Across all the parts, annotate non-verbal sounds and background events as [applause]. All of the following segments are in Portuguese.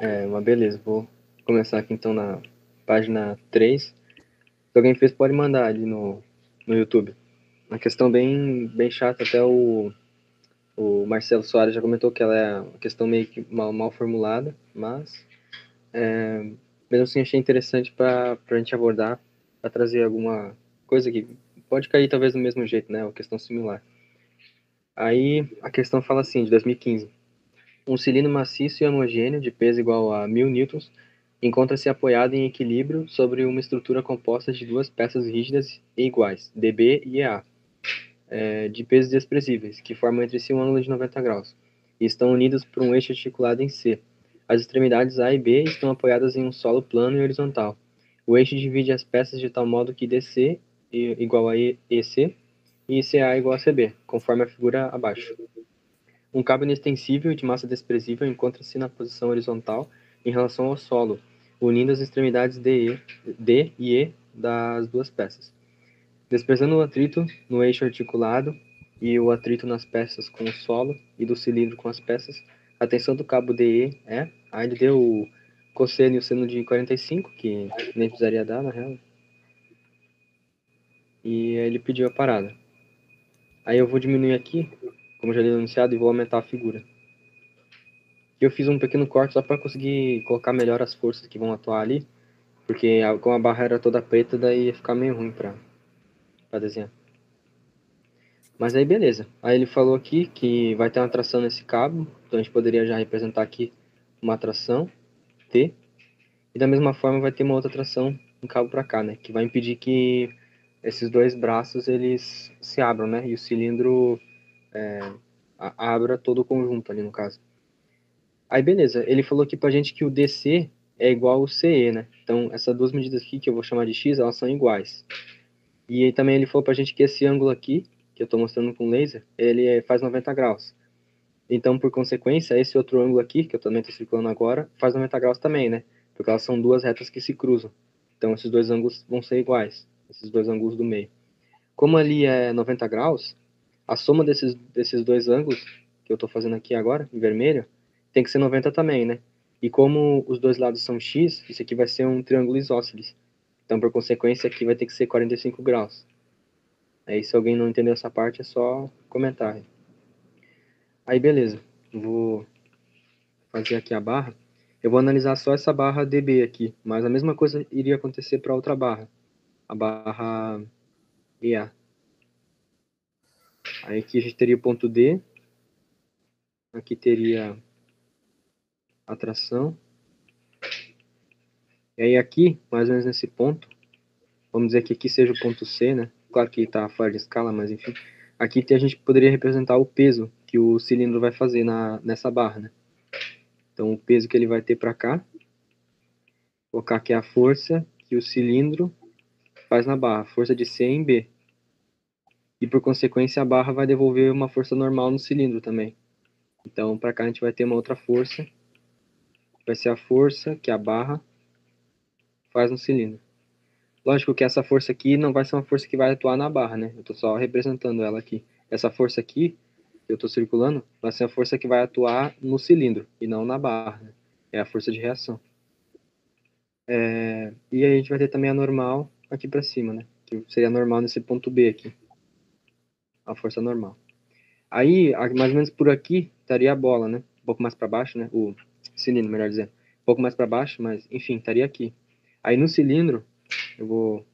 É, uma beleza. Vou começar aqui então na página 3. Se alguém fez, pode mandar ali no, no YouTube. Uma questão bem, bem chata, até o, o Marcelo Soares já comentou que ela é uma questão meio que mal, mal formulada, mas é, mesmo assim achei interessante para a gente abordar, para trazer alguma coisa que pode cair talvez do mesmo jeito, né? Uma questão similar. Aí a questão fala assim, de 2015. Um cilindro maciço e homogêneo de peso igual a 1000 newtons encontra-se apoiado em equilíbrio sobre uma estrutura composta de duas peças rígidas e iguais, dB e EA, é, de pesos desprezíveis, que formam entre si um ângulo de 90 graus, e estão unidas por um eixo articulado em C. As extremidades A e B estão apoiadas em um solo plano e horizontal. O eixo divide as peças de tal modo que DC igual a EC e CA igual a CB, conforme a figura abaixo. Um cabo inextensível de massa desprezível encontra-se na posição horizontal em relação ao solo, unindo as extremidades D, D e E das duas peças. Desprezando o atrito no eixo articulado e o atrito nas peças com o solo e do cilindro com as peças, a tensão do cabo DE é, aí ele deu o cosseno e o seno de 45, que nem precisaria dar, na real. E ele pediu a parada. Aí eu vou diminuir aqui como já anunciado, e vou aumentar a figura. Eu fiz um pequeno corte só para conseguir colocar melhor as forças que vão atuar ali, porque com a barra era toda preta, daí ia ficar meio ruim para desenhar. Mas aí beleza. Aí ele falou aqui que vai ter uma tração nesse cabo, então a gente poderia já representar aqui uma tração T. E da mesma forma vai ter uma outra tração no cabo para cá, né, que vai impedir que esses dois braços eles se abram, né, e o cilindro é, abra todo o conjunto ali no caso. Aí beleza, ele falou aqui pra gente que o DC é igual ao CE, né? Então essas duas medidas aqui que eu vou chamar de X, elas são iguais. E também ele falou pra gente que esse ângulo aqui, que eu estou mostrando com laser, ele é, faz 90 graus. Então, por consequência, esse outro ângulo aqui, que eu também estou circulando agora, faz 90 graus também, né? Porque elas são duas retas que se cruzam. Então, esses dois ângulos vão ser iguais, esses dois ângulos do meio. Como ali é 90 graus, a soma desses, desses dois ângulos, que eu estou fazendo aqui agora, em vermelho, tem que ser 90 também, né? E como os dois lados são x, isso aqui vai ser um triângulo isósceles. Então, por consequência, aqui vai ter que ser 45 graus. Aí, se alguém não entendeu essa parte, é só comentar. Aí, beleza. Vou fazer aqui a barra. Eu vou analisar só essa barra DB aqui, mas a mesma coisa iria acontecer para outra barra, a barra EA. Aí aqui a gente teria o ponto D. Aqui teria atração. E aí aqui, mais ou menos nesse ponto, vamos dizer que aqui seja o ponto C, né? Claro que está fora de escala, mas enfim. Aqui a gente poderia representar o peso que o cilindro vai fazer na, nessa barra, né? Então o peso que ele vai ter para cá. Colocar aqui a força que o cilindro faz na barra, força de C em B e por consequência a barra vai devolver uma força normal no cilindro também. Então para cá a gente vai ter uma outra força, vai ser a força que a barra faz no cilindro. Lógico que essa força aqui não vai ser uma força que vai atuar na barra, né? Eu estou só representando ela aqui. Essa força aqui, que eu estou circulando, vai ser a força que vai atuar no cilindro e não na barra. Né? É a força de reação. É... E a gente vai ter também a normal aqui para cima, né? Que seria normal nesse ponto B aqui a força normal. Aí, mais ou menos por aqui, estaria a bola, né? Um pouco mais para baixo, né? O cilindro, melhor dizendo. Um pouco mais para baixo, mas, enfim, estaria aqui. Aí no cilindro, eu vou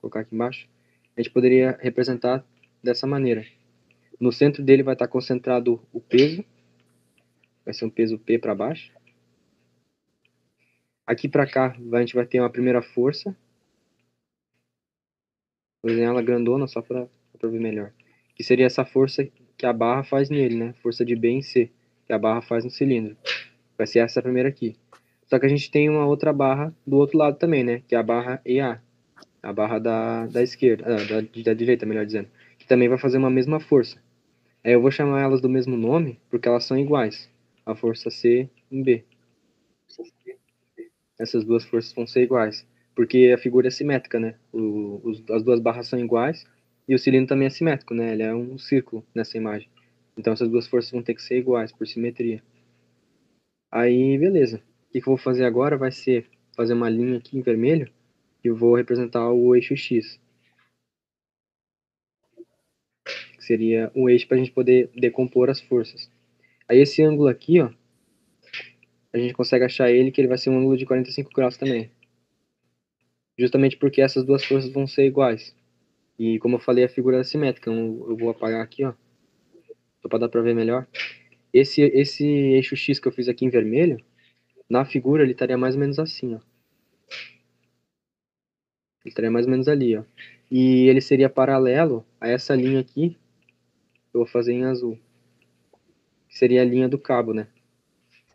colocar aqui embaixo, a gente poderia representar dessa maneira. No centro dele vai estar concentrado o peso, vai ser um peso P para baixo. Aqui para cá, a gente vai ter uma primeira força. Vou desenhar ela grandona só para ver melhor que seria essa força que a barra faz nele, né? Força de B em C, que a barra faz no cilindro. Vai ser essa primeira aqui. Só que a gente tem uma outra barra do outro lado também, né? Que é a barra EA, a barra da, da esquerda, ah, da, da direita, melhor dizendo, que também vai fazer uma mesma força. Aí eu vou chamar elas do mesmo nome, porque elas são iguais. A força C em B. Essas duas forças vão ser iguais. Porque a figura é simétrica, né? O, os, as duas barras são iguais, e o cilindro também é simétrico, né? Ele é um círculo nessa imagem. Então essas duas forças vão ter que ser iguais por simetria. Aí, beleza. que, que eu vou fazer agora vai ser fazer uma linha aqui em vermelho e vou representar o eixo X. Que seria o eixo para a gente poder decompor as forças. Aí esse ângulo aqui, ó, a gente consegue achar ele que ele vai ser um ângulo de 45 graus também. Justamente porque essas duas forças vão ser iguais. E como eu falei, a figura é simétrica. Então eu vou apagar aqui, ó. Só para dar para ver melhor. Esse, esse eixo X que eu fiz aqui em vermelho, na figura ele estaria mais ou menos assim, ó. Ele estaria mais ou menos ali, ó. E ele seria paralelo a essa linha aqui, eu vou fazer em azul. Que seria a linha do cabo, né?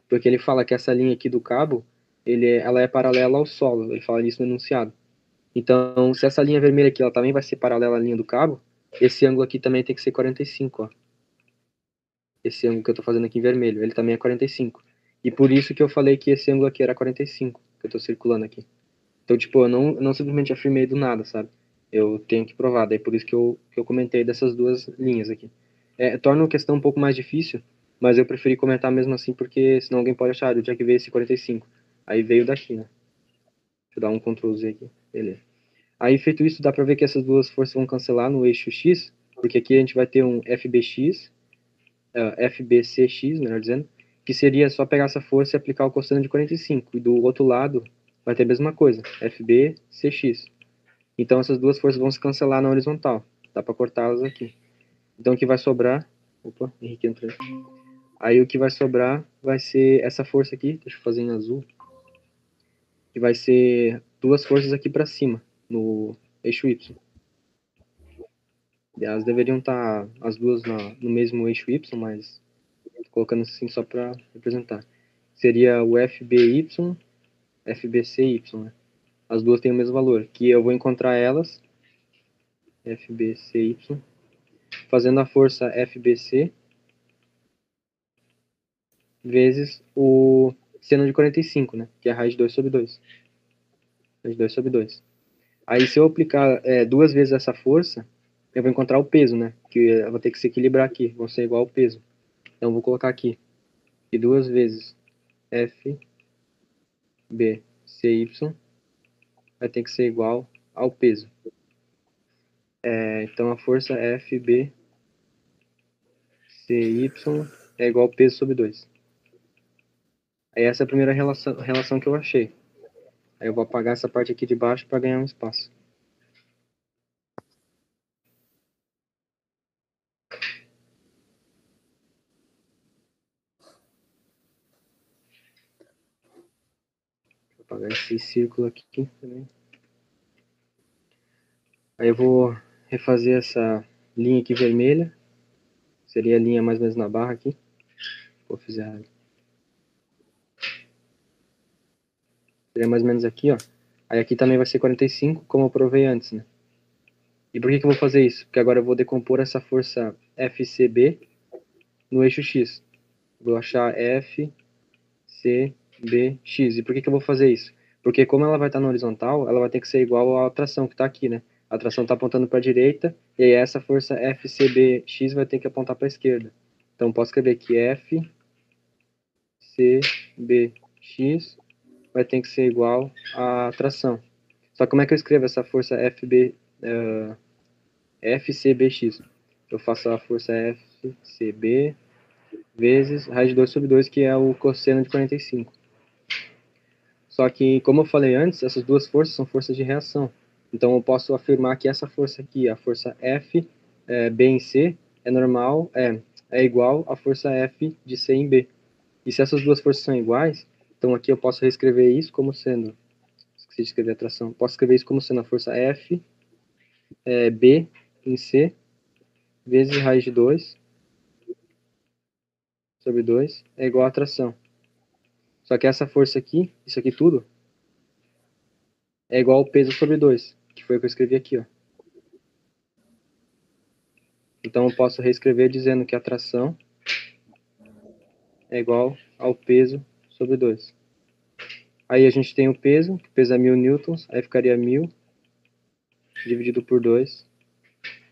Porque ele fala que essa linha aqui do cabo, ele, é, ela é paralela ao solo. Ele fala isso no enunciado. Então, se essa linha vermelha aqui ela também vai ser paralela à linha do cabo, esse ângulo aqui também tem que ser 45, ó. Esse ângulo que eu estou fazendo aqui em vermelho, ele também é 45. E por isso que eu falei que esse ângulo aqui era 45, que eu estou circulando aqui. Então, tipo, eu não, não simplesmente afirmei do nada, sabe? Eu tenho que provar, daí por isso que eu, que eu comentei dessas duas linhas aqui. É, torna a questão um pouco mais difícil, mas eu preferi comentar mesmo assim, porque senão alguém pode achar, ah, eu tinha que ver esse 45. Aí veio daqui, né? Deixa eu dar um Ctrl Z aqui. Beleza. Aí, feito isso, dá pra ver que essas duas forças vão cancelar no eixo X, porque aqui a gente vai ter um FBX, uh, é, FBCX, melhor dizendo, que seria só pegar essa força e aplicar o cosseno de 45. E do outro lado vai ter a mesma coisa, FBCX. Então essas duas forças vão se cancelar na horizontal. Dá para cortá-las aqui. Então o que vai sobrar... Opa, Henrique entrou. Aí o que vai sobrar vai ser essa força aqui, deixa eu fazer em azul, que vai ser duas forças aqui para cima, no eixo Y. Elas deveriam estar tá as duas na, no mesmo eixo Y, mas colocando assim só para representar. Seria o FBY, FBCY, né? As duas têm o mesmo valor, que eu vou encontrar elas, FBCY, fazendo a força FBC vezes o seno de 45, né? Que é a raiz de 2 sobre 2. Raiz de 2 sobre 2. Aí se eu aplicar é, duas vezes essa força, eu vou encontrar o peso, né? Que eu vou ter que se equilibrar aqui, vão ser igual ao peso. Então vou colocar aqui. E duas vezes F, B, C, Y vai ter que ser igual ao peso. É, então a força F, B, C, Y é igual ao peso sobre 2. Aí essa é a primeira relação, relação que eu achei. Aí eu vou apagar essa parte aqui de baixo para ganhar um espaço. Vou apagar esse círculo aqui também. Aí eu vou refazer essa linha aqui vermelha. Seria a linha mais ou menos na barra aqui. Vou fazer Seria mais ou menos aqui, ó. Aí aqui também vai ser 45, como eu provei antes, né? E por que, que eu vou fazer isso? Porque agora eu vou decompor essa força FCB no eixo X. Vou achar FCBX. E por que, que eu vou fazer isso? Porque como ela vai estar na horizontal, ela vai ter que ser igual à tração que está aqui, né? A tração está apontando para a direita, e aí essa força FCBX vai ter que apontar para a esquerda. Então posso escrever aqui FCBX vai ter que ser igual à tração. Só como é que eu escrevo essa força FB, uh, FCBX? Eu faço a força FCB vezes raiz de 2 sobre 2, que é o cosseno de 45. Só que, como eu falei antes, essas duas forças são forças de reação. Então eu posso afirmar que essa força aqui, a força F, é, B em C, é normal, é, é igual à força F de C em B. E se essas duas forças são iguais, então aqui eu posso reescrever isso como sendo, esqueci de escrever a tração, posso escrever isso como sendo a força F, é, B em C, vezes raiz de 2, sobre 2, é igual a tração. Só que essa força aqui, isso aqui tudo, é igual ao peso sobre 2, que foi o que eu escrevi aqui, ó. Então eu posso reescrever dizendo que a tração é igual ao peso sobre 2. Aí a gente tem o peso, que pesa 1000 newtons, aí ficaria 1000 dividido por 2.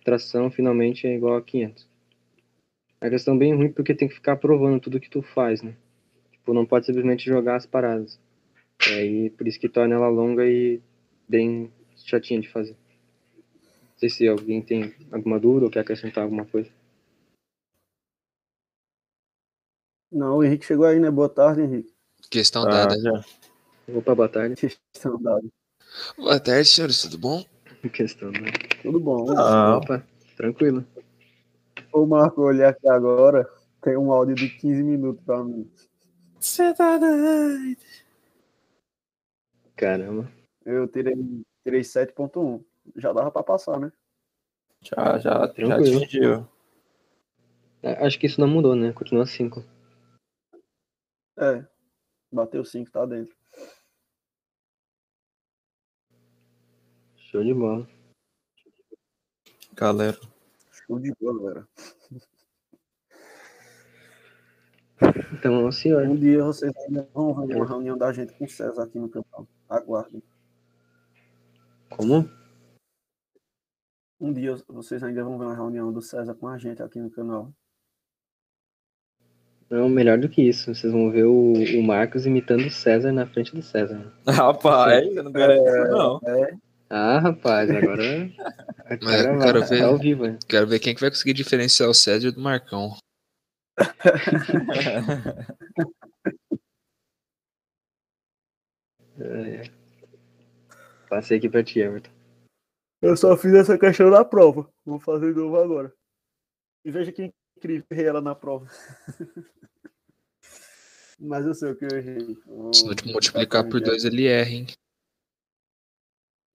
Tração finalmente é igual a 500. É a questão bem ruim porque tem que ficar provando tudo que tu faz, né? Tipo, não pode simplesmente jogar as paradas. Aí, por isso que torna ela longa e bem chatinha de fazer. Não sei se alguém tem alguma dúvida ou quer acrescentar alguma coisa. Não, o Henrique chegou aí, né? Boa tarde, Henrique. Questão Ah, dada. já. Opa, boa tarde. Questão dada. Boa tarde, senhores, tudo bom? Questão, né? Tudo bom. Ah, Opa, tranquilo. Ô, Marco, olhei aqui agora, tem um áudio de 15 minutos pra mim. Você tá doido. Caramba. Eu tirei, tirei 7.1. Já dava pra passar, né? Já, já, já Tranquilo. atingiu. É, Acho que isso não mudou, né? Continua 5. É. Bateu 5, tá dentro. Show de bola. Galera. Show de bola, galera. Então, senhor. Um dia vocês ainda vão ver uma reunião da gente com o César aqui no canal. Aguardem. Como? Um dia vocês ainda vão ver uma reunião do César com a gente aqui no canal. Não, melhor do que isso. Vocês vão ver o, o Marcos imitando o César na frente do César. Rapaz, eu não garanto isso, não. É, Ah, rapaz, agora. [laughs] Mas agora quero ver. tá ao vivo, né? Quero ver quem que vai conseguir diferenciar o César do Marcão. É, é. Passei aqui pra ti, Everton. Eu só fiz essa questão na prova. Vou fazer de novo agora. E veja que incrível, errei ela na prova. [laughs] Mas eu sei o que eu errei. Se não te multiplicar por dois, ele erra, hein?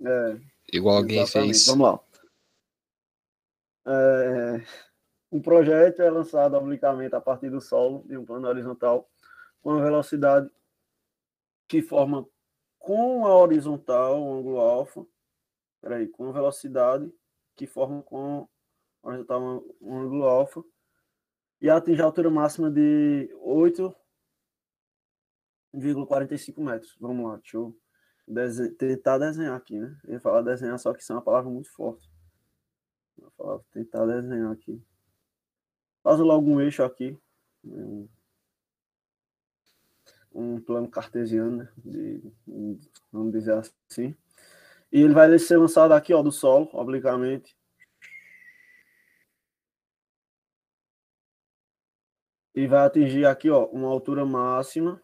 É, Igual alguém exatamente. fez. Vamos lá. É, um projeto é lançado obliquamente a partir do solo de um plano horizontal com a velocidade que forma com a horizontal o ângulo alfa. Peraí, com a velocidade que forma com a horizontal o ângulo alfa e atinge a altura máxima de 8,45 metros. Vamos lá, deixa eu tentar desenhar aqui, né? Eu ia falar desenhar, só que isso é uma palavra muito forte. Ia falar, tentar desenhar aqui. Faz logo um eixo aqui. Um, um plano cartesiano, né? De, vamos dizer assim. E ele vai ser lançado aqui, ó, do solo, obliquamente. E vai atingir aqui, ó, uma altura máxima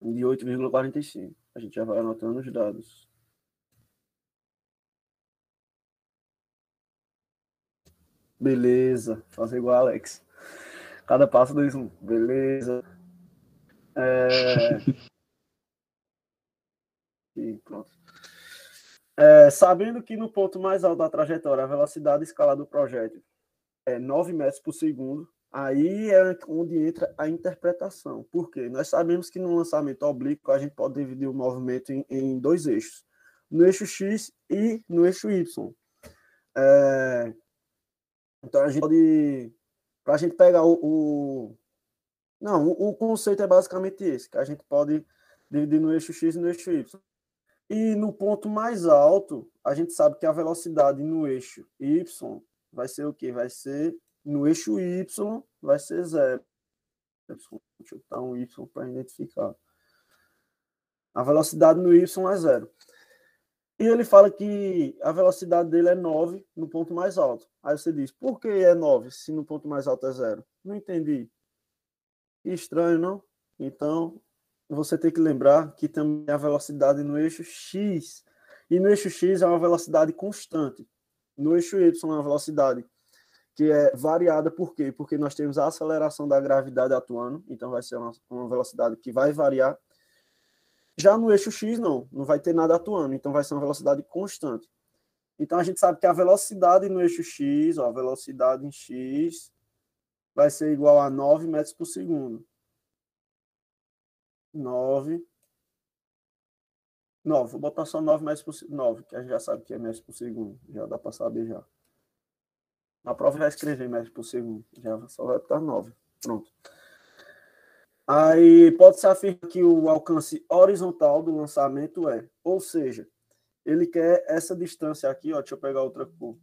de 8,45. A gente já vai anotando os dados. Beleza, fazer igual Alex. Cada passo dois um. Beleza. É... [laughs] E pronto. É, sabendo que no ponto mais alto da trajetória a velocidade escalar do projétil é 9 metros por segundo, aí é onde entra a interpretação. Por quê? Nós sabemos que no lançamento oblíquo a gente pode dividir o movimento em, em dois eixos, no eixo X e no eixo Y. É, então a gente pode, para a gente pegar o, o- não, o, o conceito é basicamente esse, que a gente pode dividir no eixo X e no eixo Y. E no ponto mais alto, a gente sabe que a velocidade no eixo Y vai ser o quê? Vai ser no eixo Y, vai ser zero. Deixa eu botar um Y para identificar. A velocidade no Y é zero. E ele fala que a velocidade dele é 9 no ponto mais alto. Aí você diz, por que é 9 se no ponto mais alto é zero? Não entendi. Que estranho, não? Então, você tem que lembrar que também a velocidade no eixo X. E no eixo X é uma velocidade constante. No eixo Y é uma velocidade que é variada, por quê? Porque nós temos a aceleração da gravidade atuando, então vai ser uma, uma velocidade que vai variar. Já no eixo X, não, não vai ter nada atuando, então vai ser uma velocidade constante. Então a gente sabe que a velocidade no eixo X, a velocidade em X, vai ser igual a 9 metros por segundo. 9. 9, vou botar só 9 metros por segundo. 9, que a gente já sabe que é metros por segundo. Já dá para saber já. Na prova já escrever metros por segundo. Já só vai botar 9. Pronto. Aí pode-se afirmar que o alcance horizontal do lançamento é, ou seja, ele quer essa distância aqui, ó, deixa eu pegar outra cor.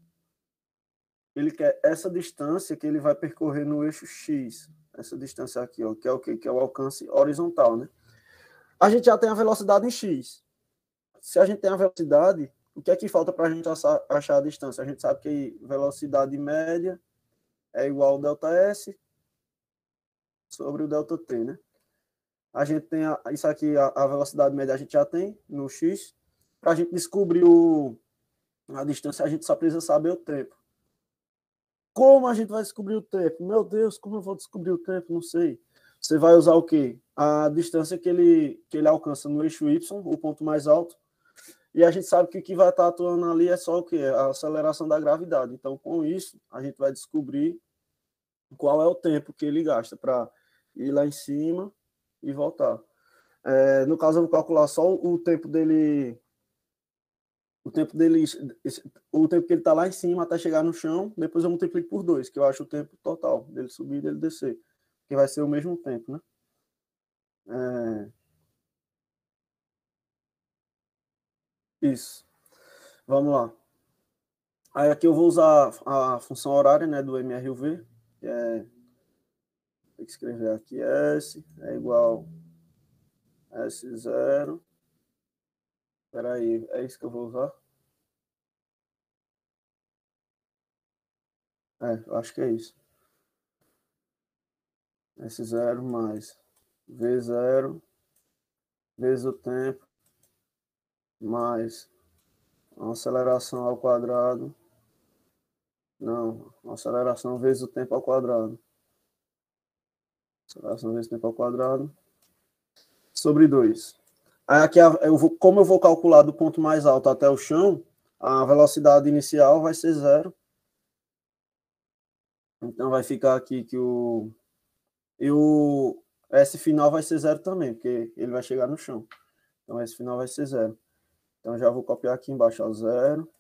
Ele quer essa distância que ele vai percorrer no eixo X. essa distância aqui, ó, que é o quê? Que é o alcance horizontal, né? A gente já tem a velocidade em x. Se a gente tem a velocidade, o que é que falta para a gente achar, a distância? A gente sabe que velocidade média é igual ao delta S sobre o delta T, né? A gente tem a, isso aqui, a, a, velocidade média a gente já tem no x. Para a gente descobrir o, a distância, a gente só precisa saber o tempo. Como a gente vai descobrir o tempo? Meu Deus, como eu vou descobrir o tempo? Não sei. Você vai usar o quê? A distância que ele, que ele alcança no eixo Y, o ponto mais alto. E a gente sabe que o que vai estar atuando ali é só o quê? A aceleração da gravidade. Então, com isso, a gente vai descobrir qual é o tempo que ele gasta para ir lá em cima e voltar. É, no caso, eu vou calcular só o tempo dele. O tempo dele. O tempo que ele está lá em cima até chegar no chão. Depois eu multiplico por dois, que eu acho o tempo total dele subir e dele descer. Que vai ser o mesmo tempo, né? É... Isso. Vamos lá. Aí aqui eu vou usar a função horária né, do MRUV, que é tem que escrever aqui S é igual S0. Espera aí, é isso que eu vou usar? É, eu acho que é isso. S0 mais V0 vezes o tempo mais aceleração ao quadrado. Não, aceleração vezes o tempo ao quadrado. Aceleração vezes tempo ao quadrado. Sobre 2. Aí aqui, eu vou, como eu vou calcular do ponto mais alto até o chão, a velocidade inicial vai ser zero. Então vai ficar aqui que o. E o S final vai ser zero também, porque ele vai chegar no chão. Então S final vai ser zero. Então já vou copiar aqui embaixo, ó, zero,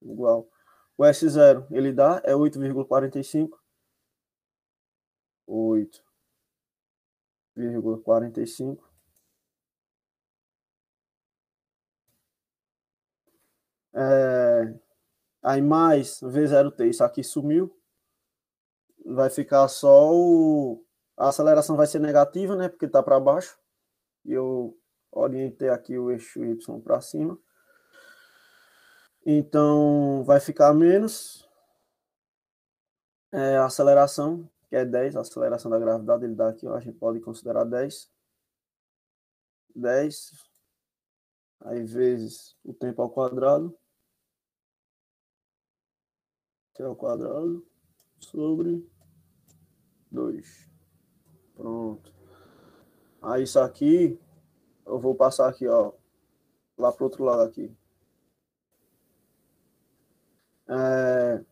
igual. O S0, ele dá, é 8,45. 8 cinco É, aí mais V0T, isso aqui sumiu. Vai ficar só o. A aceleração vai ser negativa, né? Porque tá para baixo. E eu orientei aqui o eixo Y para cima. Então vai ficar menos. É, a aceleração que é 10, a aceleração da gravidade, ele dá aqui, ó, a gente pode considerar 10. 10, aí vezes o tempo ao quadrado, t ao quadrado, sobre 2. Pronto. Aí isso aqui, eu vou passar aqui, ó, lá pro outro lado aqui. É,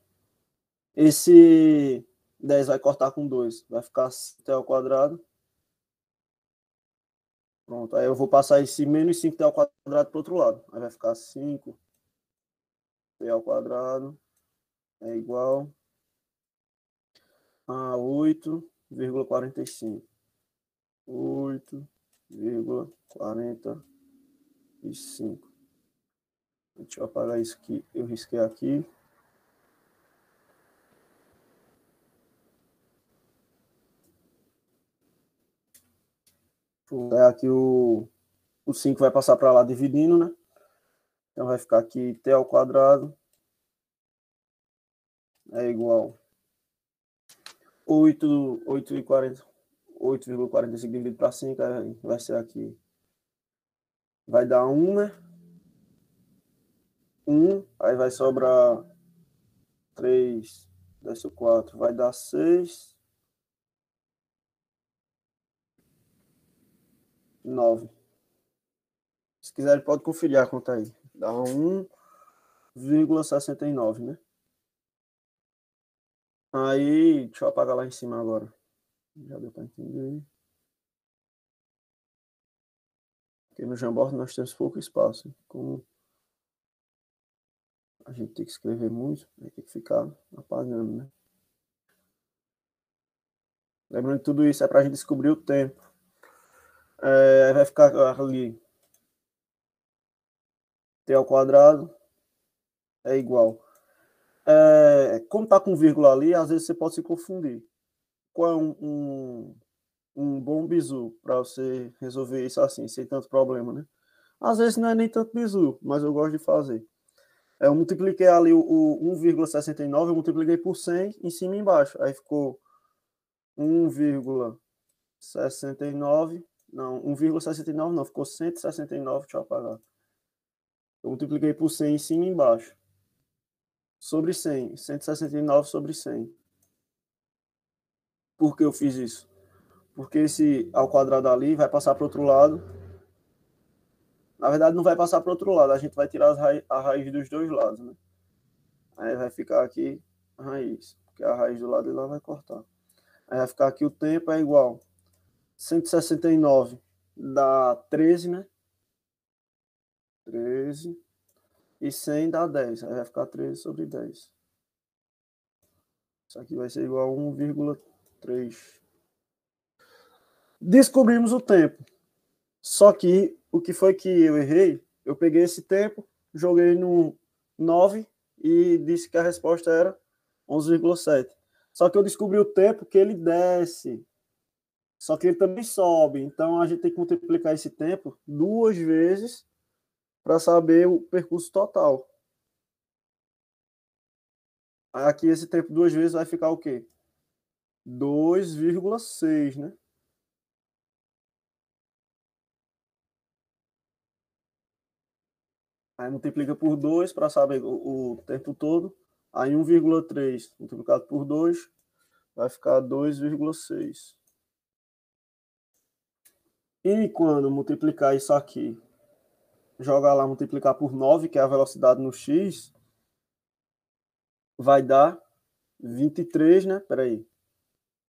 esse 10 vai cortar com 2, vai ficar t ao quadrado. Pronto, aí eu vou passar esse menos 5t ao quadrado para o outro lado. Aí vai ficar 5 t ao quadrado é igual a 8,45. 8,45. Deixa eu apagar isso que eu risquei aqui. É aqui o, o 5 vai passar para lá dividindo, né? Então vai ficar aqui t ao quadrado é igual 8, 8 e 40, 8,45 dividido para 5, vai ser aqui. Vai dar 1, né? 1, aí vai sobrar 3, desce o 4, vai dar 6. 9. Se quiser, pode conferir a conta aí. Dá 1,69, né? Aí, deixa eu apagar lá em cima agora. Já deu para entender. Porque no Jamboard nós temos pouco espaço. Como a gente tem que escrever muito, vai ter que ficar apagando, né? Lembrando que tudo isso é para a gente descobrir o tempo. É, vai ficar ali t ao quadrado é igual. É, como tá com vírgula ali, às vezes você pode se confundir. Qual é um, um, um bom bizu para você resolver isso assim, sem tanto problema, né? Às vezes não é nem tanto bizu, mas eu gosto de fazer. É, eu multipliquei ali o, o 1,69, eu multipliquei por 100 em cima e embaixo. Aí ficou 1,69, não, 1,69 não, ficou 169, deixa eu apagar. Eu multipliquei por 100 em cima e embaixo. Sobre 100, 169 sobre 100. Por que eu fiz isso? Porque esse ao quadrado ali vai passar para o outro lado. Na verdade, não vai passar para o outro lado. A gente vai tirar ra a raiz dos dois lados, né? Aí vai ficar aqui a raiz. Porque a raiz do lado de lá vai cortar. Aí vai ficar aqui o tempo é igual. 169 dá 13, né? 13. E 100 dá 10. Aí vai ficar 13 sobre 10. Isso aqui vai ser igual a 1,3. Descobrimos o tempo. Só que o que foi que eu errei? Eu peguei esse tempo, joguei no 9 e disse que a resposta era 11,7. Só que eu descobri o tempo que ele desce. Só que ele também sobe. Então a gente tem que multiplicar esse tempo duas vezes para saber o percurso total. Aqui esse tempo duas vezes vai ficar o quê? 2,6, né? Aí multiplica por 2 para saber o, o, tempo todo. Aí 1,3 multiplicado por 2 vai ficar 2,6. E quando multiplicar isso aqui, jogar lá, multiplicar por 9, que é a velocidade no x, vai dar 23, né? Peraí.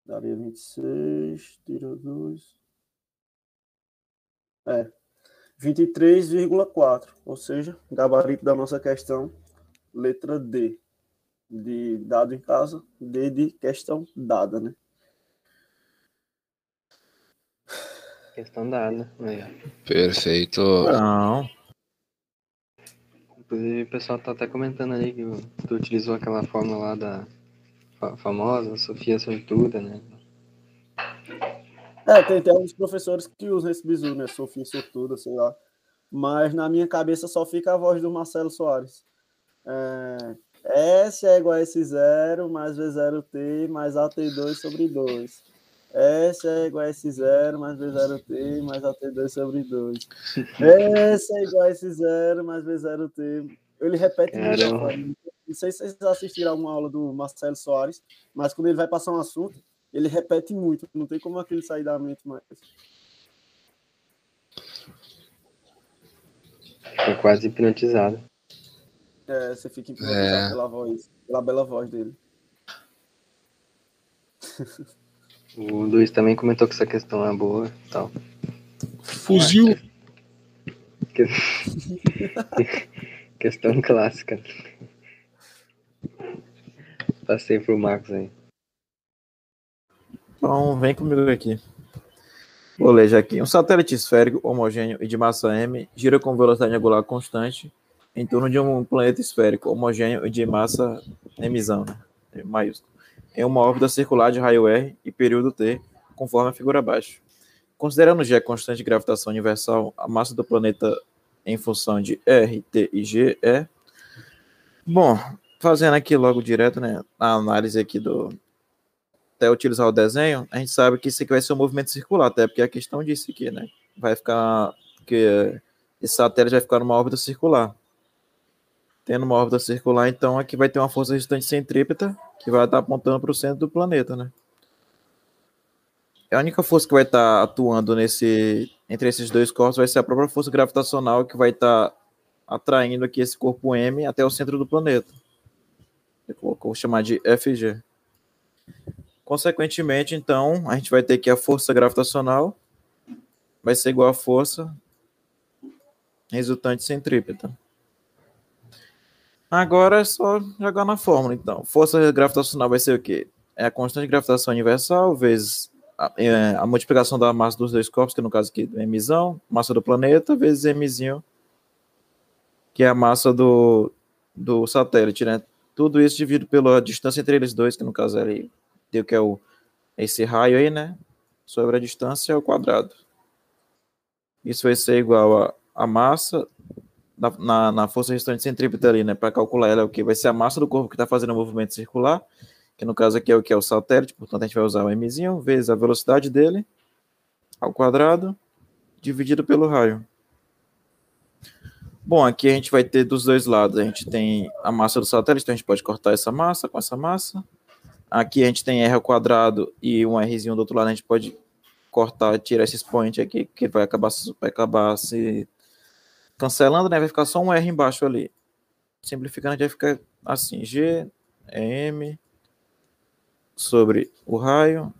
Daria 26, tira 2. É, 23,4, ou seja, gabarito da nossa questão, letra D, de dado em casa, D de questão dada, né? Questão dada. Aí, Perfeito. Não. Inclusive, o pessoal tá até comentando ali que tu utilizou aquela fórmula lá da famosa Sofia Sortuda, né? É, tem até uns professores que usam esse bizu, né? Sofia Sortuda, sei lá. Mas na minha cabeça só fica a voz do Marcelo Soares. É, S é igual a S0 mais V0T mais AT2 sobre 2. S é igual a S0 mais V0T mais AT2 sobre 2. [laughs] S é igual a S0 mais V0T. Ele repete muito. Não sei se vocês assistiram alguma aula do Marcelo Soares, mas quando ele vai passar um assunto, ele repete muito, não tem como aquele sair da mente mais. Ficou quase hipnotizado. É, você fica hipnotizado é. pela voz, pela bela voz dele. O Luiz também comentou que essa questão é boa e tal. Fuzil! [laughs] questão clássica. Passei pro Marcos aí. Então, vem comigo aqui. Vou ler aqui. Um satélite esférico, homogêneo e de massa m gira com velocidade angular constante em torno de um planeta esférico, homogêneo e de massa mzão, né? maiúsculo, em uma órbita circular de raio R e período T, conforme a figura abaixo. Considerando G a constante de gravitação universal, a massa do planeta em função de R, T e G é... Bom, fazendo aqui logo direto, né, a análise aqui do, até utilizar o desenho, a gente sabe que isso aqui vai ser um movimento circular, até porque a questão disso aqui, né? Vai ficar. que esse satélite vai ficar numa órbita circular. Tendo uma órbita circular, então aqui vai ter uma força resultante centrípeta que vai estar apontando para o centro do planeta, né? A única força que vai estar atuando nesse entre esses dois corpos vai ser a própria força gravitacional que vai estar atraindo aqui esse corpo M até o centro do planeta. Eu vou chamar de FG. Consequentemente, então, a gente vai ter que a força gravitacional vai ser igual à força resultante centrípeta. Agora é só jogar na fórmula, então. Força gravitacional vai ser o quê? É a constante de gravitação universal vezes a, é, a multiplicação da massa dos dois corpos, que no caso aqui é mzão, massa do planeta, vezes mzinho, que é a massa do, do satélite, né? Tudo isso dividido pela distância entre eles dois, que no caso é ali deu que é o esse raio aí, né? Sobre a distância ao quadrado. Isso vai ser igual a, a massa na, na, na força restante centrípeta ali, né? Para calcular ela, é o que vai ser a massa do corpo que está fazendo o movimento circular, que no caso aqui é o que é o satélite, portanto a gente vai usar o mzinho vezes a velocidade dele ao quadrado dividido pelo raio. Bom, aqui a gente vai ter dos dois lados. A gente tem a massa do satélite, então a gente pode cortar essa massa com essa massa. Aqui a gente tem R ao quadrado e um Rzinho do outro lado. A gente pode cortar, tirar esse expoente aqui, que vai acabar, vai acabar se cancelando, né? Vai ficar só um R embaixo ali. Simplificando, a gente vai ficar assim: G M sobre o raio,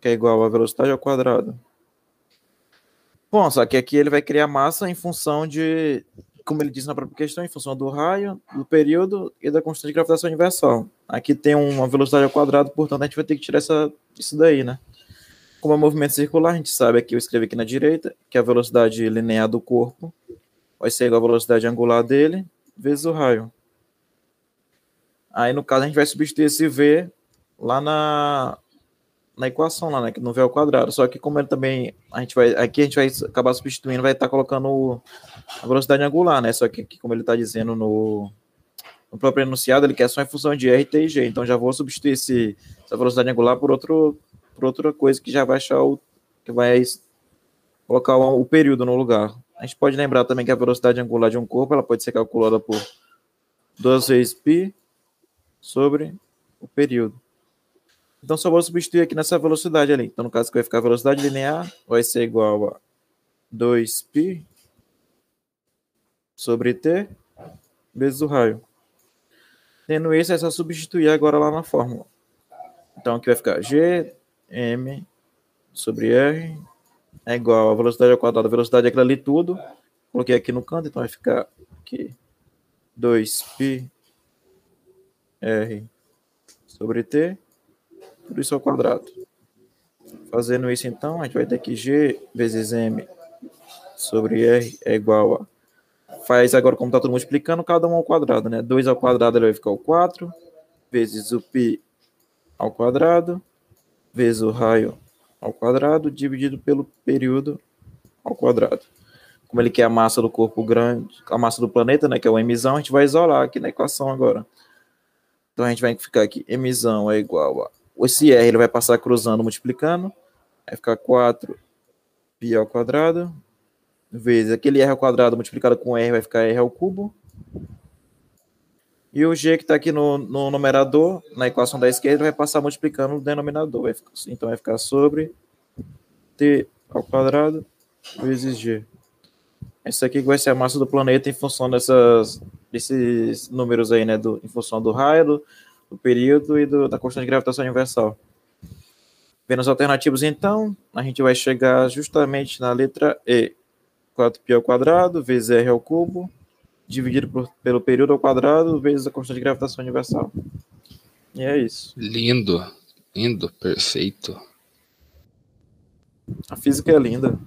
que é igual a velocidade ao quadrado. Bom, só que aqui ele vai criar massa em função de, como ele disse na própria questão, em função do raio, do período e da constante de gravitação universal. Aqui tem uma velocidade ao quadrado, portanto a gente vai ter que tirar essa, isso daí, né? Como é movimento circular, a gente sabe aqui, eu escrevi aqui na direita, que a velocidade linear do corpo vai ser igual à velocidade angular dele, vezes o raio. Aí, no caso, a gente vai substituir esse V lá na, na equação lá, né, que no V ao quadrado. Só que como ele também a gente vai aqui a gente vai acabar substituindo, vai estar colocando a velocidade angular, né? Só que aqui, como ele está dizendo no, no próprio enunciado, ele quer só em função de R, T e G. Então já vou substituir esse, essa velocidade angular por outro por outra coisa que já vai achar o que vai colocar o, o período no lugar. A gente pode lembrar também que a velocidade angular de um corpo ela pode ser calculada por 2 vezes π sobre o período. Então só vou substituir aqui nessa velocidade ali. Então no caso que vai ficar velocidade linear vai ser igual a 2π sobre t vezes o raio. Tendo isso, é só substituir agora lá na fórmula. Então aqui vai ficar g m sobre r é igual a velocidade ao quadrado. Velocidade é aquilo ali tudo. Coloquei aqui no canto, então vai ficar aqui 2π r sobre t tudo isso ao quadrado. Fazendo isso, então, a gente vai ter que g vezes m sobre r é igual a... Faz agora, como está todo mundo explicando, cada um ao quadrado, né? 2 ao quadrado ele vai ficar o 4, vezes o π ao quadrado, vezes o raio ao quadrado, dividido pelo período ao quadrado. Como ele quer a massa do corpo grande, a massa do planeta, né, que é o emissão, a gente vai isolar aqui na equação agora. Então a gente vai ficar aqui, emissão é igual a esse R ele vai passar cruzando, multiplicando. Vai ficar 4 π ao quadrado. Vezes aquele R ao quadrado multiplicado com R vai ficar R ao cubo. E o G que está aqui no, no, numerador, na equação da esquerda, vai passar multiplicando no denominador. Vai ficar, então vai ficar sobre T ao quadrado vezes G. Essa aqui vai ser a massa do planeta em função dessas, desses números aí, né? Do, em função do raio, do, do período e do, da constante de gravitação universal. Vendo as alternativas, então, a gente vai chegar justamente na letra E. 4π ao quadrado vezes R ao cubo, dividido por, pelo período ao quadrado vezes a constante de gravitação universal. E é isso. Lindo, lindo, perfeito. A física é linda.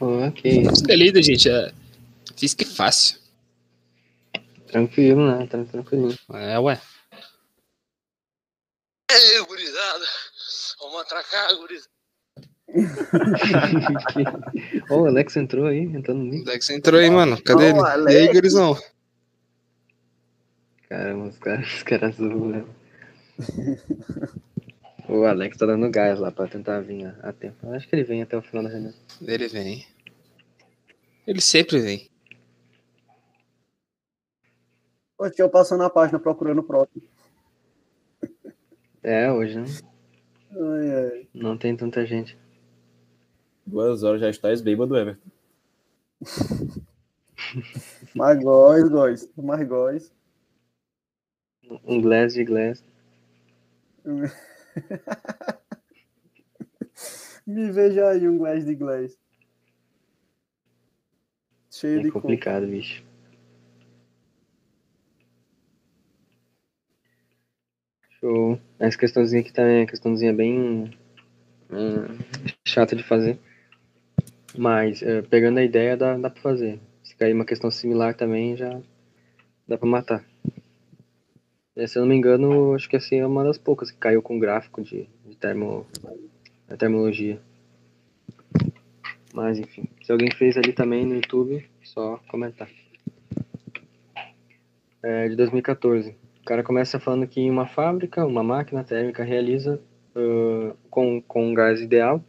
Ok. Física é linda, gente. É... Física é fácil. Tranquilo, né? Tranquilo. É, ué. Ei, gurizada. Vamos atracar, gurizada. [laughs] Ó, o Alex entrou aí, entrando no O Dex entrou aí, mano. Cadê Ó, ele? E aí, Alex. gurizão? Caramba, os caras, os caras zoam, né? O Alex tá dando gás lá pra tentar vir a, a tempo. Eu Acho que ele vem até o final da reunião. Ele vem. Ele sempre vem. Hoje eu passando a página procurando o próximo. É, hoje não, Ai, ai. não tem tanta gente. Duas horas já estás bêbado, Everton. [laughs] Mais góis, góis. Mais góis. Um glass de glass. [laughs] Me veja aí um glass de glass. Cheio É de complicado, bicho. Show. Essa questãozinha aqui também é questãozinha bem hum, chata de fazer. Mas, eh, pegando a ideia, dá, dá pra fazer. Se cair uma questão similar também, já dá pra matar. Eh, Se eu não me engano, acho que assim é uma das poucas que caiu com gráfico de, de termo, termologia. Mas enfim, se alguém fez ali também no YouTube, só comentar. É de 2014. Cara começa falando que em uma fábrica, uma máquina térmica realiza uh, com, com gás ideal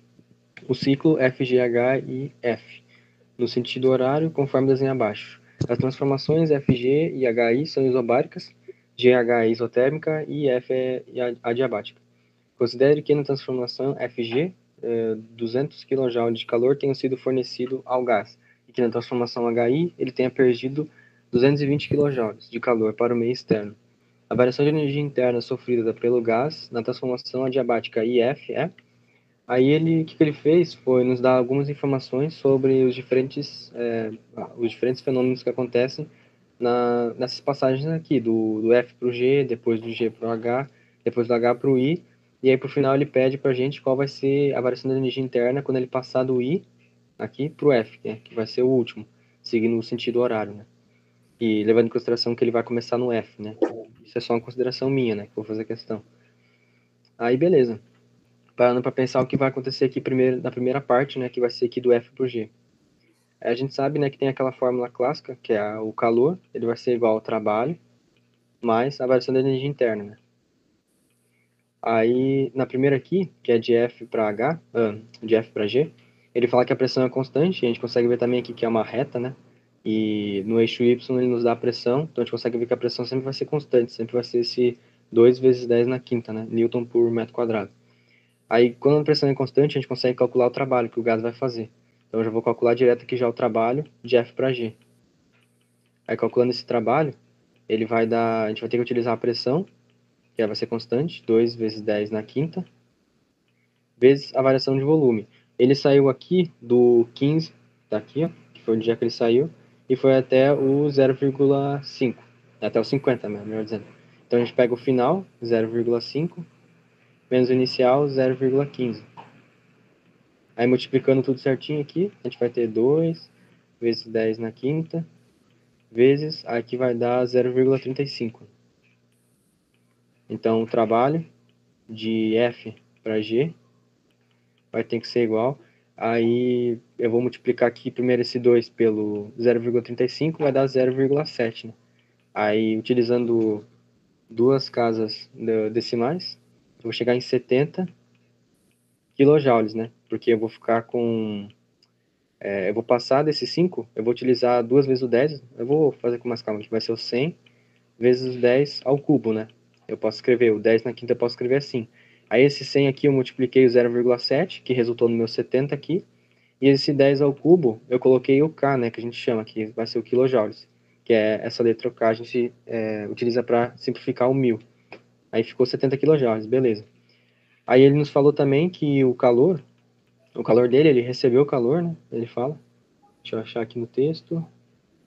o ciclo FGH e F, no sentido horário, conforme desenho abaixo. As transformações FG e HI são isobáricas, GH é isotérmica e F é adiabática. Considere que na transformação FG, 200 kJ de calor tenha sido fornecido ao gás, e que na transformação HI ele tenha perdido 220 kJ de calor para o meio externo. A variação de energia interna sofrida pelo gás na transformação adiabática IF é Aí ele, o que, ele fez foi nos dar algumas informações sobre os diferentes, é, os diferentes fenômenos que acontecem na, nessas passagens aqui, do, do F para o G, depois do G para o H, depois do H para o I, e aí por final ele pede para a gente qual vai ser a variação da energia interna quando ele passar do I aqui para o F, né, que vai ser o último, seguindo o sentido horário, né? E levando em consideração que ele vai começar no F, né? Isso é só uma consideração minha, né? Que vou fazer a questão. Aí beleza parando para pensar o que vai acontecer aqui primeiro, na primeira parte, né, que vai ser aqui do F para o G. A gente sabe, né, que tem aquela fórmula clássica, que é o calor, ele vai ser igual ao trabalho, mais a variação da energia interna, né. Aí, na primeira aqui, que é de F para H, uh, de F para G, ele fala que a pressão é constante, a gente consegue ver também aqui que é uma reta, né, e no eixo Y ele nos dá a pressão, então a gente consegue ver que a pressão sempre vai ser constante, sempre vai ser esse 2 vezes 10 na quinta, né, Newton por metro quadrado. Aí, quando a pressão é constante, a gente consegue calcular o trabalho que o gás vai fazer. Então, eu já vou calcular direto aqui já o trabalho de F para G. Aí, calculando esse trabalho, ele vai dar... A gente vai ter que utilizar a pressão, que vai ser constante, 2 vezes 10 na quinta, vezes a variação de volume. Ele saiu aqui do 15, tá aqui, ó, que foi o dia que ele saiu, e foi até o 0,5, até o 50, melhor dizendo. Então, a gente pega o final, 0,5, menos o inicial 0,15. Aí multiplicando tudo certinho aqui, a gente vai ter 2 vezes 10 na quinta, vezes, aqui vai dar 0,35. Então o trabalho de F para G vai ter que ser igual. Aí eu vou multiplicar aqui primeiro esse 2 pelo 0,35, vai dar 0,7. Né? Aí utilizando duas casas decimais, eu vou chegar em 70 kilojoules, né? Porque eu vou ficar com... É, eu vou passar desses 5, eu vou utilizar duas vezes o 10, eu vou fazer com mais calma, que vai ser o 100 vezes o 10 ao cubo, né? Eu posso escrever, o 10 na quinta eu posso escrever assim. Aí esse 100 aqui eu multipliquei o 0,7, que resultou no meu 70 aqui, e esse 10 ao cubo eu coloquei o K, né, que a gente chama, que vai ser o kilojoules, que é essa letra K a gente é, utiliza para simplificar o 1000. Aí ficou 70 kJ, beleza. Aí ele nos falou também que o calor, o calor dele, ele recebeu o calor, né? Ele fala. Deixa eu achar aqui no texto.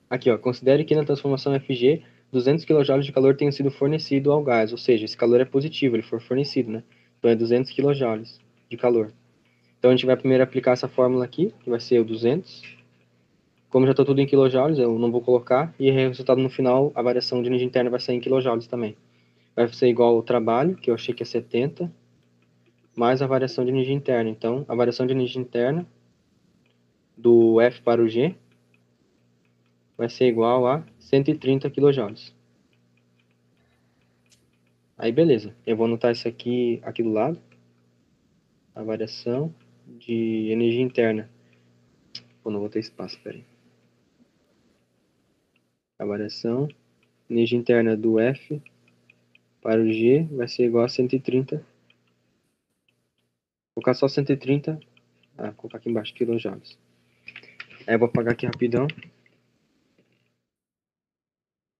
Aqui, ó. Considere que na transformação FG, 200 kJ de calor tenha sido fornecido ao gás. Ou seja, esse calor é positivo, ele for fornecido, né? É 200 kJ de calor. Então a gente vai primeiro aplicar essa fórmula aqui, que vai ser o 200. Como já está tudo em kilojoules, eu não vou colocar. E o resultado no final, a variação de energia interna vai ser em kilojoules também vai ser igual ao trabalho, que eu achei que é 70, mais a variação de energia interna. Então, a variação de energia interna do F para o G vai ser igual a 130 kJ. Aí, beleza. Eu vou anotar isso aqui, aqui do lado. A variação de energia interna. Pô, não vou ter espaço, peraí. A variação energia interna do F para o G vai ser igual a 130. Vou colocar só 130. Ah, vou colocar aqui embaixo quilojoules. Aí eu vou apagar aqui rapidão.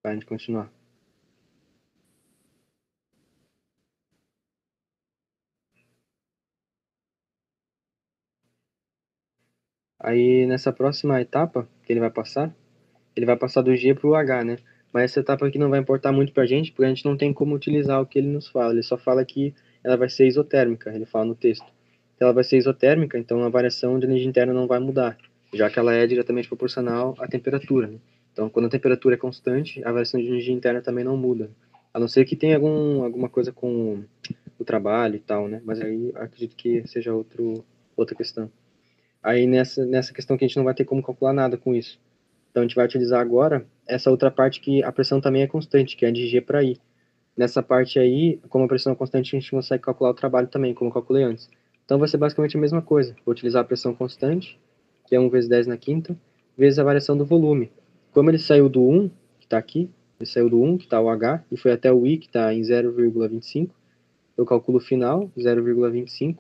Para a gente continuar. Aí nessa próxima etapa que ele vai passar, ele vai passar do G para o H, né? Mas essa etapa aqui não vai importar muito para a gente, porque a gente não tem como utilizar o que ele nos fala. Ele só fala que ela vai ser isotérmica, ele fala no texto. Então, ela vai ser isotérmica, então a variação de energia interna não vai mudar, já que ela é diretamente proporcional à temperatura. Né? Então, quando a temperatura é constante, a variação de energia interna também não muda. A não ser que tenha algum, alguma coisa com o trabalho e tal, né? Mas aí acredito que seja outro, outra questão. Aí nessa, nessa questão que a gente não vai ter como calcular nada com isso. Então a gente vai utilizar agora essa outra parte que a pressão também é constante, que é de G para I. Nessa parte aí, como a pressão é constante, a gente consegue calcular o trabalho também, como eu calculei antes. Então vai ser basicamente a mesma coisa. Vou utilizar a pressão constante, que é 1 vezes 10 na quinta, vezes a variação do volume. Como ele saiu do 1, que está aqui, ele saiu do 1, que está o H, e foi até o I, que está em 0,25, eu calculo o final, 0,25,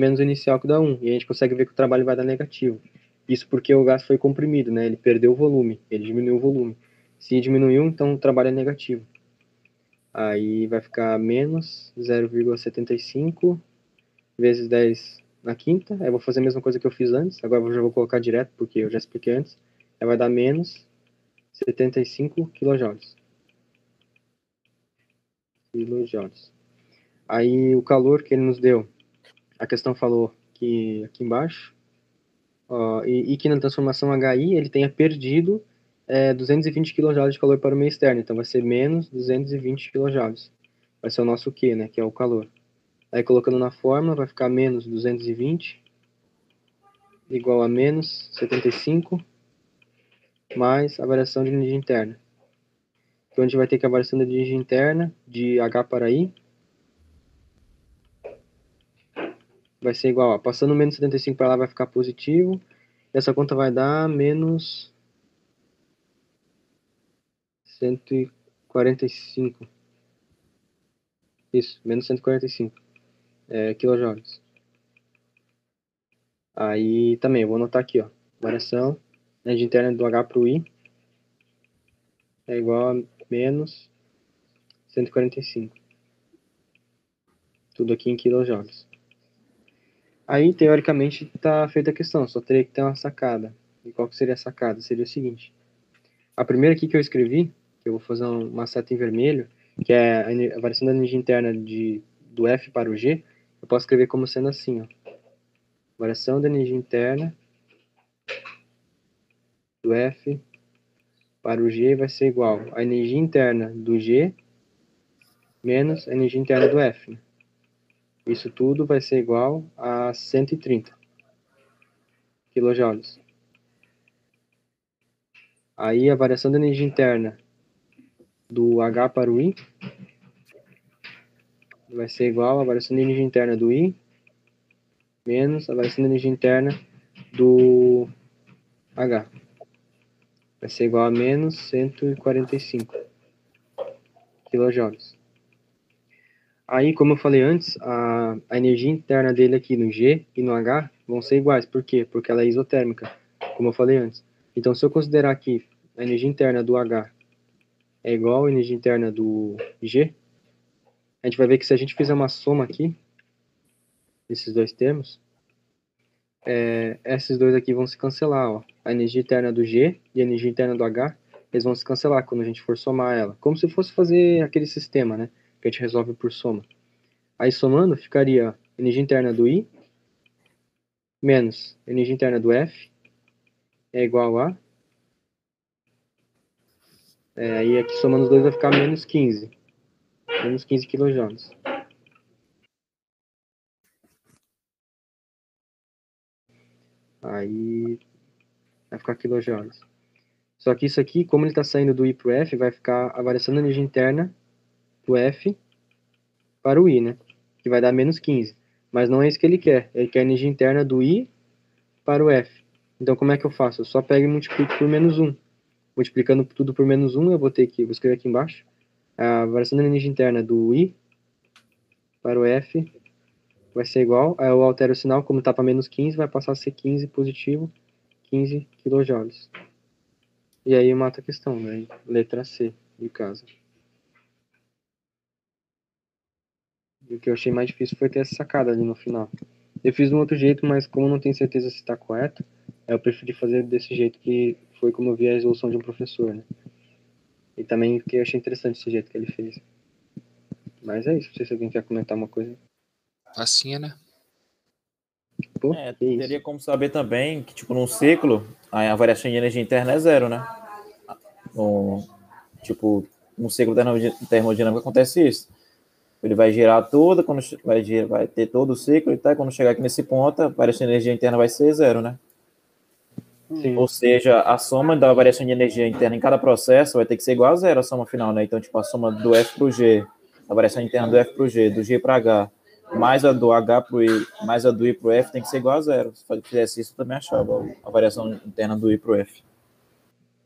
menos o inicial, que dá 1. E a gente consegue ver que o trabalho vai dar negativo. Isso porque o gás foi comprimido, né? Ele perdeu o volume, ele diminuiu o volume. Se diminuiu, então o trabalho é negativo. Aí vai ficar menos 0,75 vezes 10 na quinta. Aí eu vou fazer a mesma coisa que eu fiz antes. Agora eu já vou colocar direto, porque eu já expliquei antes. Aí vai dar menos 75 kJ. Kilojoules. Aí o calor que ele nos deu, a questão falou que aqui embaixo, ó, e, e, que na transformação HI ele tenha perdido é, 220 kJ de calor para o meio externo, então vai ser menos 220 kJ. Vai ser o nosso Q, né, que é o calor. Aí colocando na fórmula vai ficar menos 220 igual a menos 75 mais a variação de energia interna. Então a gente vai ter que a variação de energia interna de H para I vai ser igual, ó, passando menos 75 para lá vai ficar positivo, essa conta vai dar menos 145. Isso, menos 145 é, kilojoules. Aí também, eu vou anotar aqui, ó, variação, energia interna do H para o I é igual a menos 145. Tudo aqui em kilojoules. Aí, teoricamente, está feita a questão, só teria que ter uma sacada. E qual que seria a sacada? Seria o seguinte. A primeira aqui que eu escrevi, que eu vou fazer uma seta em vermelho, que é a variação da energia interna de, do F para o G, eu posso escrever como sendo assim, ó. Variação da energia interna do F para o G vai ser igual a energia interna do G menos a energia interna do F. Isso tudo vai ser igual a 130 kJ. Aí a variação da energia interna do H para o I vai ser igual à variação da energia interna do I menos a variação da energia interna do H. Vai ser igual a menos 145 kJ. Aí, como eu falei antes, a, a energia interna dele aqui no G e no H vão ser iguais. Por quê? Porque ela é isotérmica, como eu falei antes. Então, se eu considerar aqui a energia interna do H é igual à energia interna do G, a gente vai ver que se a gente fizer uma soma aqui, desses dois termos, é, esses dois aqui vão se cancelar. Ó. A energia interna do G e a energia interna do H, eles vão se cancelar quando a gente for somar ela. Como se fosse fazer aquele sistema, né? Que a gente resolve por soma. Aí somando ficaria energia interna do I menos energia interna do F é igual a é, aí aqui somando os dois vai ficar menos 15 menos 15 kJ aí vai ficar kJ só que isso aqui, como ele está saindo do I para o F, vai ficar a variação da energia interna do F para o I, né? Que vai dar menos 15. Mas não é isso que ele quer. Ele quer a energia interna do I para o F. Então, como é que eu faço? Eu só pego e multiplico por menos 1. Multiplicando tudo por menos 1, eu vou ter que, vou escrever aqui embaixo, a variação da energia interna do I para o F vai ser igual, aí eu altero o sinal, como está para menos 15, vai passar a ser 15 positivo, 15 kJ. E aí eu mato a questão, né? Letra C, de caso. O que eu achei mais difícil foi ter essa sacada ali no final. Eu fiz de um outro jeito, mas como não tenho certeza se está correto, eu preferi fazer desse jeito que foi como eu vi a resolução de um professor, né? E também porque eu achei interessante esse jeito que ele fez. Mas é isso, não sei se alguém quer comentar uma coisa. Facinha, né? Pô, é, teria isso? como saber também que, tipo, num ciclo, a variação de energia interna é zero, né? No, tipo, no ciclo termodinâmico acontece isso Ele vai girar toda, quando vai, girar, vai ter todo o ciclo e tal. Quando chegar aqui nesse ponto, a variação de energia interna vai ser zero, né? Sim. Ou seja, a soma da variação de energia interna em cada processo vai ter que ser igual a zero a soma final, né? Então, tipo, a soma do F para o G, a variação interna do F para o G, do G para H, mais a do H para o I, mais a do I para o F tem que ser igual a zero. Se eu fizesse isso, eu também achava a variação interna do I para o F.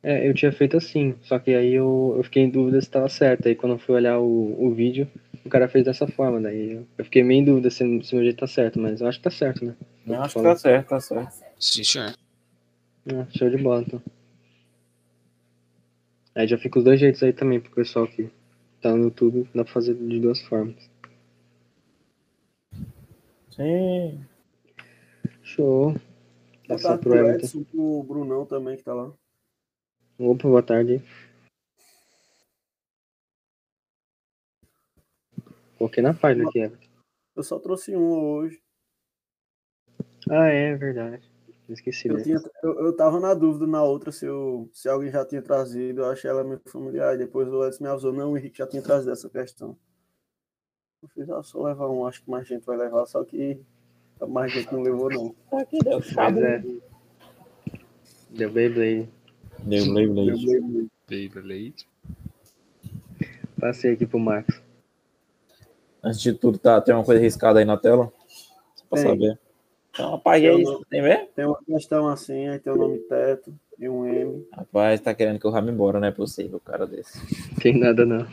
É, eu tinha feito assim, só que aí eu, eu fiquei em dúvida se estava certo. Aí quando eu fui olhar o, o vídeo, o cara fez dessa forma, daí eu, eu fiquei meio em dúvida se, se o meu jeito tá certo, mas eu acho que tá certo, né? Eu acho que tá certo, tá certo. Sim, senhor. Ah, show de bola, então. Aí já fica os dois jeitos aí também pro pessoal que tá no YouTube, dá pra fazer de duas formas. Sim. Show. Boa Passar tarde pro. Edson, pro Brunão também que tá lá. Opa, boa tarde. Coloquei na página aqui, Everton. Eu só trouxe um hoje. Ah, é verdade. Esqueci Eu, tinha, eu, eu tava na dúvida na outra se, eu, se alguém já tinha trazido. Eu achei ela meio familiar. E depois o Edson me avisou, não, o Henrique já tinha trazido essa questão. Eu fiz, ah, só levar um, acho que mais gente vai levar, só que mais gente não levou, não. Mas é. Deu Beyblade. Deu Blade Eu Blade. levei. Beyblade. Passei aqui pro Max. Antes de tudo, tá, tem uma coisa riscada aí na tela? Só pra Tem. saber. Então, apaguei Eu isso. Tem ver? Tem uma questão assim, aí tem o nome teto e um M. Rapaz, tá querendo que eu vá me embora, não é possível, cara desse. Tem nada não.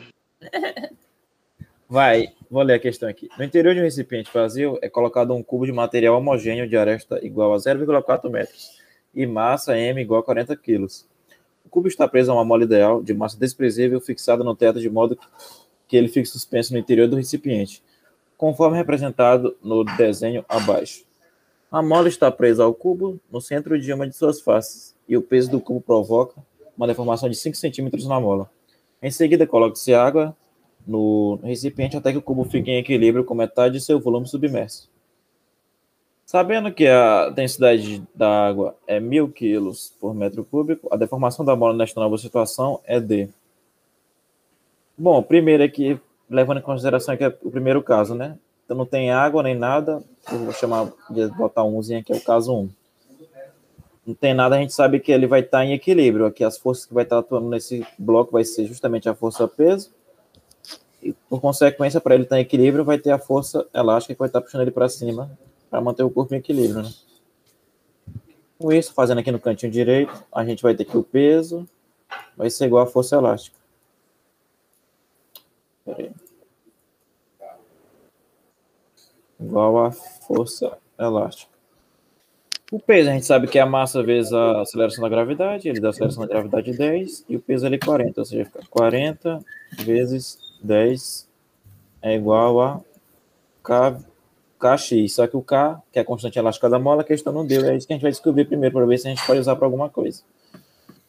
Vai, vou ler a questão aqui. No interior de um recipiente vazio é colocado um cubo de material homogêneo de aresta igual a 0,4 metros e massa M igual a 40 quilos. O cubo está preso a uma mola ideal de massa desprezível fixada no teto de modo que ele fique suspenso no interior do recipiente, conforme representado no desenho abaixo. A mola está presa ao cubo no centro de uma de suas faces e o peso do cubo provoca uma deformação de 5 centímetros na mola. Em seguida, coloque-se água no recipiente até que o cubo fique em equilíbrio com metade de seu volume submerso. Sabendo que a densidade da água é 1000 kg por metro cúbico, a deformação da mola nesta nova situação é D. Bom, primeiro aqui, levando em consideração que é o primeiro caso, né? Então não tem água nem nada, eu vou chamar de botar umzinho aqui, é o caso 1. Não tem nada, a gente sabe que ele vai estar em equilíbrio. Aqui as forças que vai estar atuando nesse bloco vai ser justamente a força peso e por consequência, para ele estar em equilíbrio, vai ter a força elástica que vai estar puxando ele para cima para manter o corpo em equilíbrio, né? Com isso, fazendo aqui no cantinho direito, a gente vai ter que o peso vai ser igual à força elástica. Igual à força elástica. O peso, a gente sabe que é a massa vezes a aceleração da gravidade, ele dá a aceleração da gravidade 10, e o peso ali 40, ou seja, fica 40 vezes 10 é igual a K, Kx. Só que o K, que é a constante elástica da mola, a questão não deu. É isso que a gente vai descobrir primeiro, para ver se a gente pode usar para alguma coisa.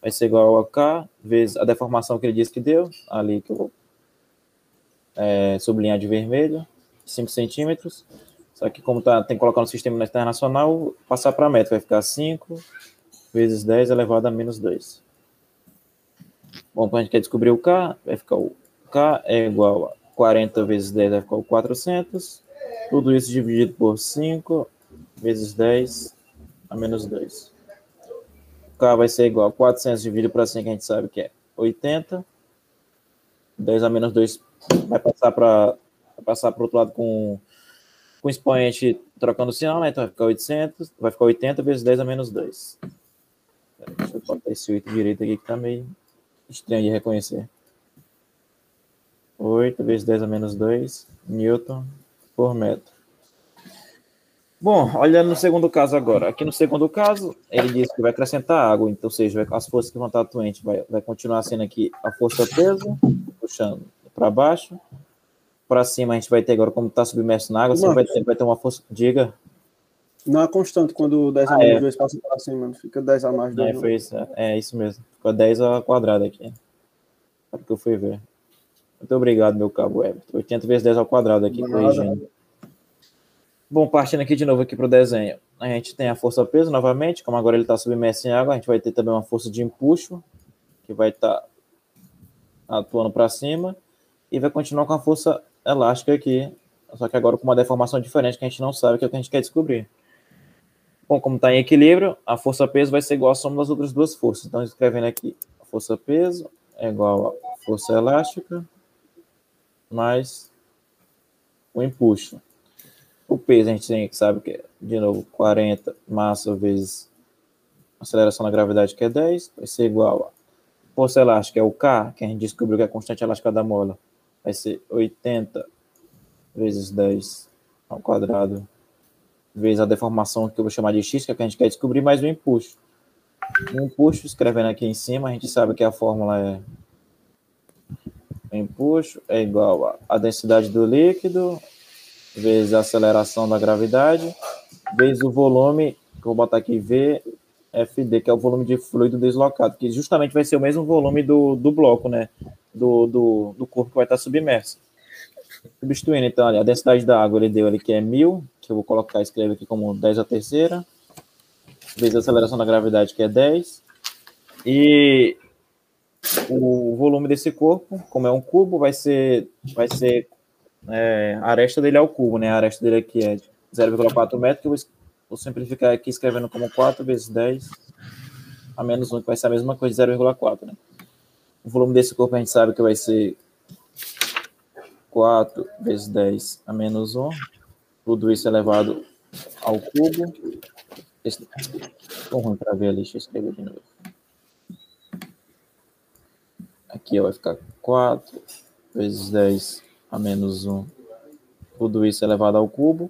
Vai ser igual a K vezes a deformação que ele disse que deu, ali que eu é, sublinhar de vermelho, 5 centímetros. Só que como tá, tem que colocar no sistema internacional, passar para metro, vai ficar 5 vezes 10 elevado a menos 2. Bom, quando a gente quer descobrir o K, vai ficar o K é igual a 40 vezes 10 vai ficar o 400. Tudo isso dividido por 5 vezes 10 a menos 2. O K vai ser igual a 400 dividido por 5, que a gente sabe que é 80. 10 a menos 2 vai passar para passar para outro lado com, com o expoente trocando o sinal, né? Então vai ficar 800, vai ficar 80 vezes 10 a menos 2. Pera, deixa eu botar esse 8 direito aqui que tá meio estranho de reconhecer. 8 vezes 10 a menos 2 newton por metro. Bom, olhando no segundo caso agora. Aqui no segundo caso, ele diz que vai acrescentar água, então, ou seja, as forças que vão estar atuantes vai, vai continuar sendo aqui a força peso, puxando para baixo. Para cima a gente vai ter agora, como está submerso na água, você vai ter, vai ter uma força. Diga. Não é constante quando 10 a Ah, menos é. 2 passa para cima, fica 10 a mais 2. É, foi isso, é, é isso mesmo. Ficou 10 ao quadrado aqui. É o que eu fui ver. Muito obrigado, meu cabo Everton. 80 vezes 10 ao quadrado aqui, corrigindo. Bom, partindo aqui de novo aqui para o desenho. A gente tem a força peso novamente, como agora ele está submerso em água, a gente vai ter também uma força de empuxo, que vai estar atuando para cima, e vai continuar com a força elástica aqui, só que agora com uma deformação diferente que a gente não sabe, que é o que a gente quer descobrir. Bom, como está em equilíbrio, a força-peso vai ser igual à soma das outras duas forças. Então, escrevendo aqui, força-peso é igual a força elástica mais o empuxo. O peso a gente tem, sabe que é, de novo, 40 massa vezes aceleração da gravidade, que é 10, vai ser igual a força elástica, é o K, que a gente descobriu que é a constante elástica da mola, vai ser 80 vezes 10 ao quadrado, vezes a deformação que eu vou chamar de x, que é que a gente quer descobrir, mais o empuxo. O empuxo, escrevendo aqui em cima, a gente sabe que a fórmula é o empuxo é igual a, a densidade do líquido vezes a aceleração da gravidade vezes o volume, que vou botar aqui V FD, que é o volume de fluido deslocado, que justamente vai ser o mesmo volume do, do bloco, né? Do, do, do corpo que vai estar submerso. Substituindo, então, ali, a densidade da água, ele deu ali que é 1000, que eu vou colocar, escrever aqui como 10 a terceira, vezes a aceleração da gravidade, que é 10, e o volume desse corpo, como é um cubo, vai ser, vai ser é, a aresta dele é o cubo, né? A aresta dele aqui é 0,4 metros, que eu vou Vou simplificar aqui escrevendo como 4 vezes 10 a menos 1, que vai ser a mesma coisa, 0,4, né? O volume desse corpo a gente sabe que vai ser 4 vezes 10 a menos 1. Tudo isso elevado ao cubo. Ficou ruim para ver ali, deixa eu escrever de novo. Aqui vai ficar 4 vezes 10 a menos 1. Tudo isso elevado ao cubo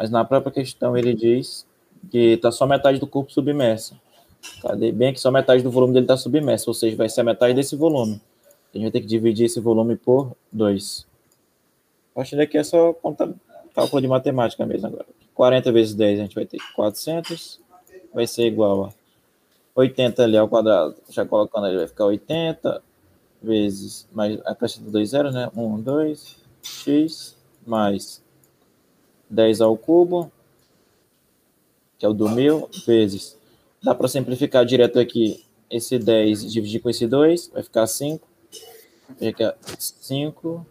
mas na própria questão ele diz que está só metade do corpo submerso. Cadê? Bem que só metade do volume dele está submerso, ou seja, vai ser a metade desse volume. A gente vai ter que dividir esse volume por 2. A partir daqui é só conta, cálculo de matemática mesmo agora. 40 vezes 10 a gente vai ter 400, vai ser igual a 80 ali ao quadrado. Já colocando ali vai ficar 80 vezes, mais acrescenta 2 zeros, né? 1, 2, x, mais 10 ao cubo, que é o do mil, vezes. Dá para simplificar direto aqui esse 10 dividir com esse 2, vai ficar 5. Aqui é 5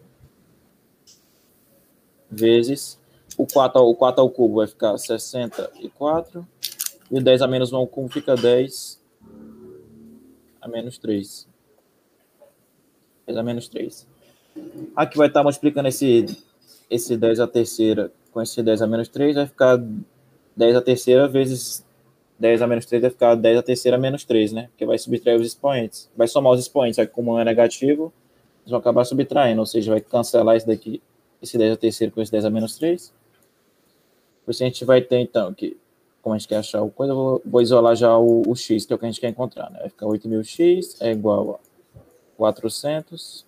vezes o 4, o 4 ao cubo vai ficar 64. E o 10 a menos 1 ao cubo fica 10 a menos 3. 10 a menos 3. Aqui vai estar multiplicando esse, esse 10 a terceira com esse 10 a menos 3 vai ficar 10 a terceira vezes 10 a menos 3 vai ficar 10 a terceira menos 3, né? Porque vai subtrair os expoentes. Vai somar os expoentes, aí como um é negativo, eles vão acabar subtraindo, ou seja, vai cancelar esse daqui, esse 10 a terceira com esse 10 a menos 3. Por isso a gente vai ter, então, que, como a gente quer achar o coisa, eu vou, vou isolar já o, o, x, que é o que a gente quer encontrar, né? Vai ficar 8.000x é igual a 400.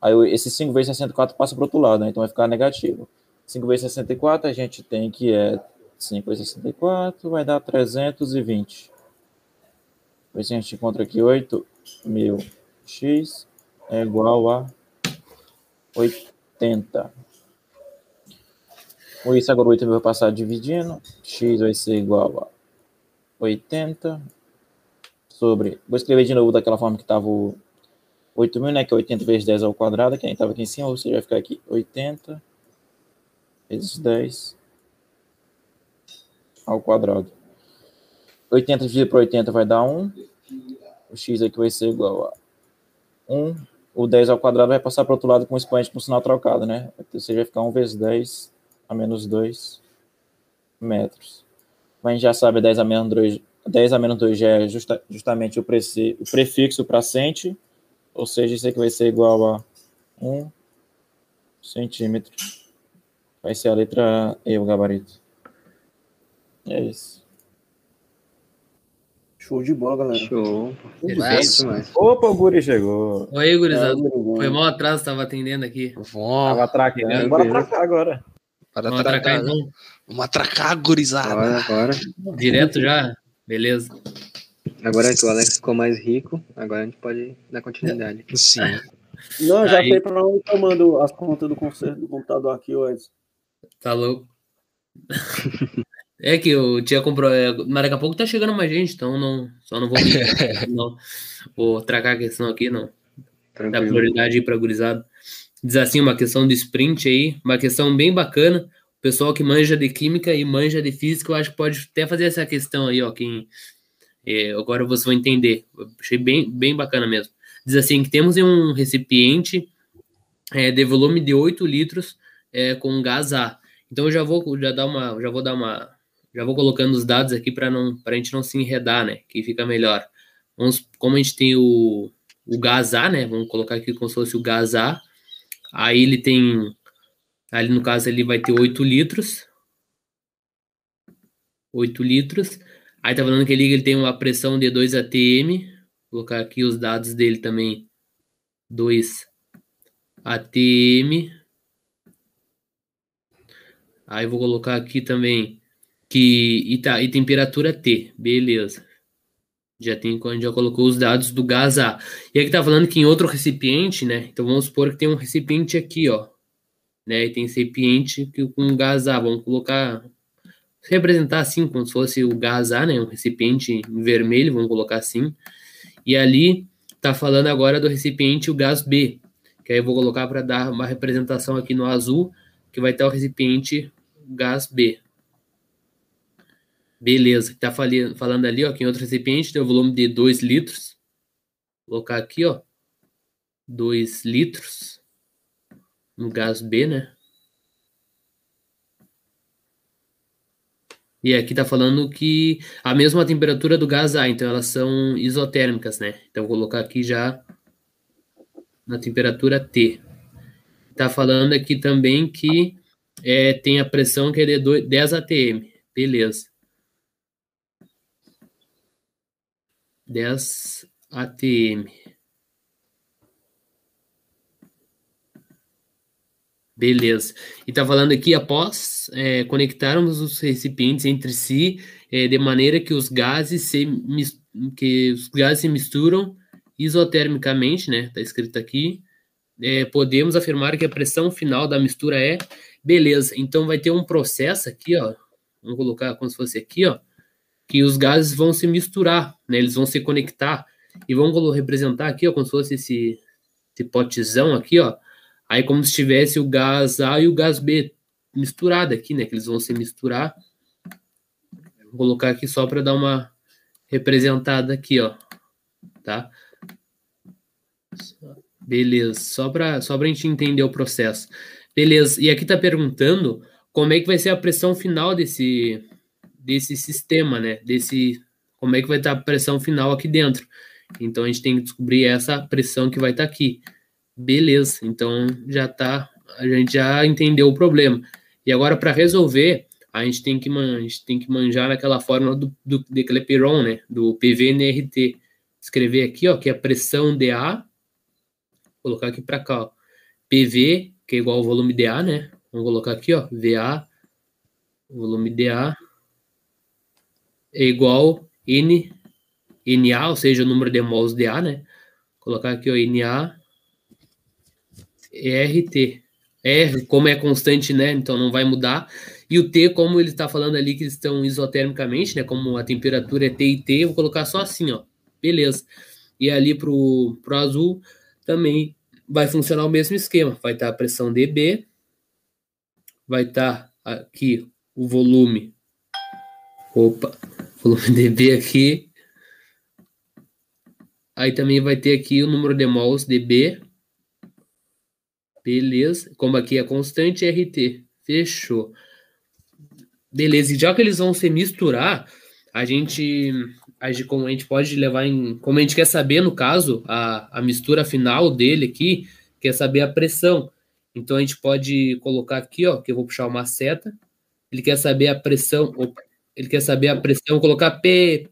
Aí esse 5 vezes 64 passa para o outro lado, né? Então vai ficar negativo. 5 vezes 64 a gente tem que é 5 vezes 64 vai dar 320. Depois a gente encontra aqui 8.000x é igual a 80. Com isso, agora o 8 vai passar dividindo. x vai ser igual a 80 sobre... Vou escrever de novo daquela forma que estava o 8.000, né? Que é 80 vezes 10 ao quadrado, que a gente estava aqui em cima. Ou seja, vai ficar aqui 80 vezes 10 ao quadrado. 80 dividido por 80 vai dar 1. O x aqui vai ser igual a 1. O 10 ao quadrado vai passar para o outro lado com o expoente com sinal trocado, né? Ou seja, vai ficar 1 vezes 10 a menos 2 metros. Mas a gente já sabe 10 a menos 2, 10 a menos 2 já é justa, justamente o, preci, o prefixo para centi, ou seja, isso aqui vai ser igual a 1 centímetro. Vai ser a letra E, o gabarito. É isso. Show de bola, galera. Show. Perfeito. Opa, o Guri chegou. Oi, gurizada. É, Foi mal atraso, tava atendendo aqui. Vamos, Tava atracando. Bora atracar agora. para Vamos atracar atracar. então. Vamos atracar, gurizada. Agora, agora. Direto já? Beleza. Agora que o Alex ficou mais rico, agora a gente pode dar continuidade. Sim. Não, já Aí- sei para onde eu mando as contas do conserto do computador aqui, Edson. Tá louco. [laughs] É que eu tinha comprado. é, Mas daqui a pouco tá chegando mais gente, então não, só não vou me. [laughs] não. Vou tracar a questão aqui, não. Dá Tranquilo. prioridade aí pra gurizada. Diz assim, uma questão de sprint aí, uma questão bem bacana. O pessoal que manja de química e manja de física, eu acho que pode até fazer essa questão aí, ó. Quem, é, agora vocês vão entender. Eu achei bem, bem bacana mesmo. Diz assim que temos um recipiente é, de volume de 8 litros é, com gás A. Então eu já vou já dar uma, já vou dar uma, já vou colocando os dados aqui para não, para a gente não se enredar, né? Que fica melhor. Vamos, como a gente tem o, o gás A, né? Vamos colocar aqui como se fosse o gás A. Aí ele tem, ali no caso ele vai ter 8 litros. 8 litros. Aí tá falando que ele, ele tem uma pressão de 2 atm. Vou colocar aqui os dados dele também. 2 atm. Aí vou colocar aqui também que e, tá, e temperatura T, beleza. Já tem quando já colocou os dados do gás A. E aqui tá falando que em outro recipiente, né? Então vamos supor que tem um recipiente aqui, ó, né? E tem recipiente que com gás A, vamos colocar representar assim como se fosse o gás A, né? Um recipiente vermelho, vamos colocar assim. E ali tá falando agora do recipiente o gás B, que aí eu vou colocar para dar uma representação aqui no azul, que vai ter o recipiente gás B. Beleza, tá falando ali, ó, que em outro recipiente tem o volume de 2 litros. Vou colocar aqui, ó, 2 litros no gás B, né? E aqui tá falando que a mesma temperatura do gás A, então elas são isotérmicas, né? Então vou colocar aqui já na temperatura T. Tá falando aqui também que é, tem a pressão que é de 10 atm. Beleza. 10 atm. Beleza. E está falando aqui, após é, conectarmos os recipientes entre si, é, de maneira que os gases se, que os gases se misturam isotermicamente, né? Está escrito aqui. É, podemos afirmar que a pressão final da mistura é beleza. Então vai ter um processo aqui, ó. Vamos colocar como se fosse aqui, ó que os gases vão se misturar, né? Eles vão se conectar e vão representar aqui, ó, como se fosse esse, esse potezão aqui, ó. Aí como se tivesse o gás A e o gás B misturado aqui, né? Que eles vão se misturar. Vou colocar aqui só para dar uma representada aqui, ó. Tá? Beleza, só para só a gente entender o processo. Beleza, e aqui tá perguntando como é que vai ser a pressão final desse, desse sistema, né? Desse como é que vai estar a pressão final aqui dentro. Então a gente tem que descobrir essa pressão que vai estar aqui. Beleza, então já tá, a gente já entendeu o problema. E agora para resolver, a gente tem que man, a gente tem que manjar naquela fórmula do, do de Clapeyron, né, do PVNRT. Escrever aqui, ó, que é a pressão dA, vou colocar aqui para cá, ó. PV, que é igual ao volume dA, né? Vamos colocar aqui, ó, VA, volume dA é igual N, NA, ou seja, o número de mols de A, né? Colocar aqui, ó, NA, RT. R, como é constante, né? Então não vai mudar. E o T, como ele está falando ali que eles estão isotermicamente, né? Como a temperatura é T e T, eu vou colocar só assim, ó. Beleza. E ali pro, pro azul também vai funcionar o mesmo esquema. Vai estar tá a pressão dB, vai estar tá aqui o volume. Opa, volume [laughs] dB aqui. Aí também vai ter aqui o número de mols dB. Beleza. Como aqui é constante, RT. Fechou. Beleza. E já que eles vão se misturar, a gente, a gente, como a gente pode levar em. Como a gente quer saber, no caso, a, a mistura final dele aqui, quer saber a pressão. Então a gente pode colocar aqui, ó, que eu vou puxar uma seta. Ele quer saber a pressão. Opa, ele quer saber a pressão, colocar P,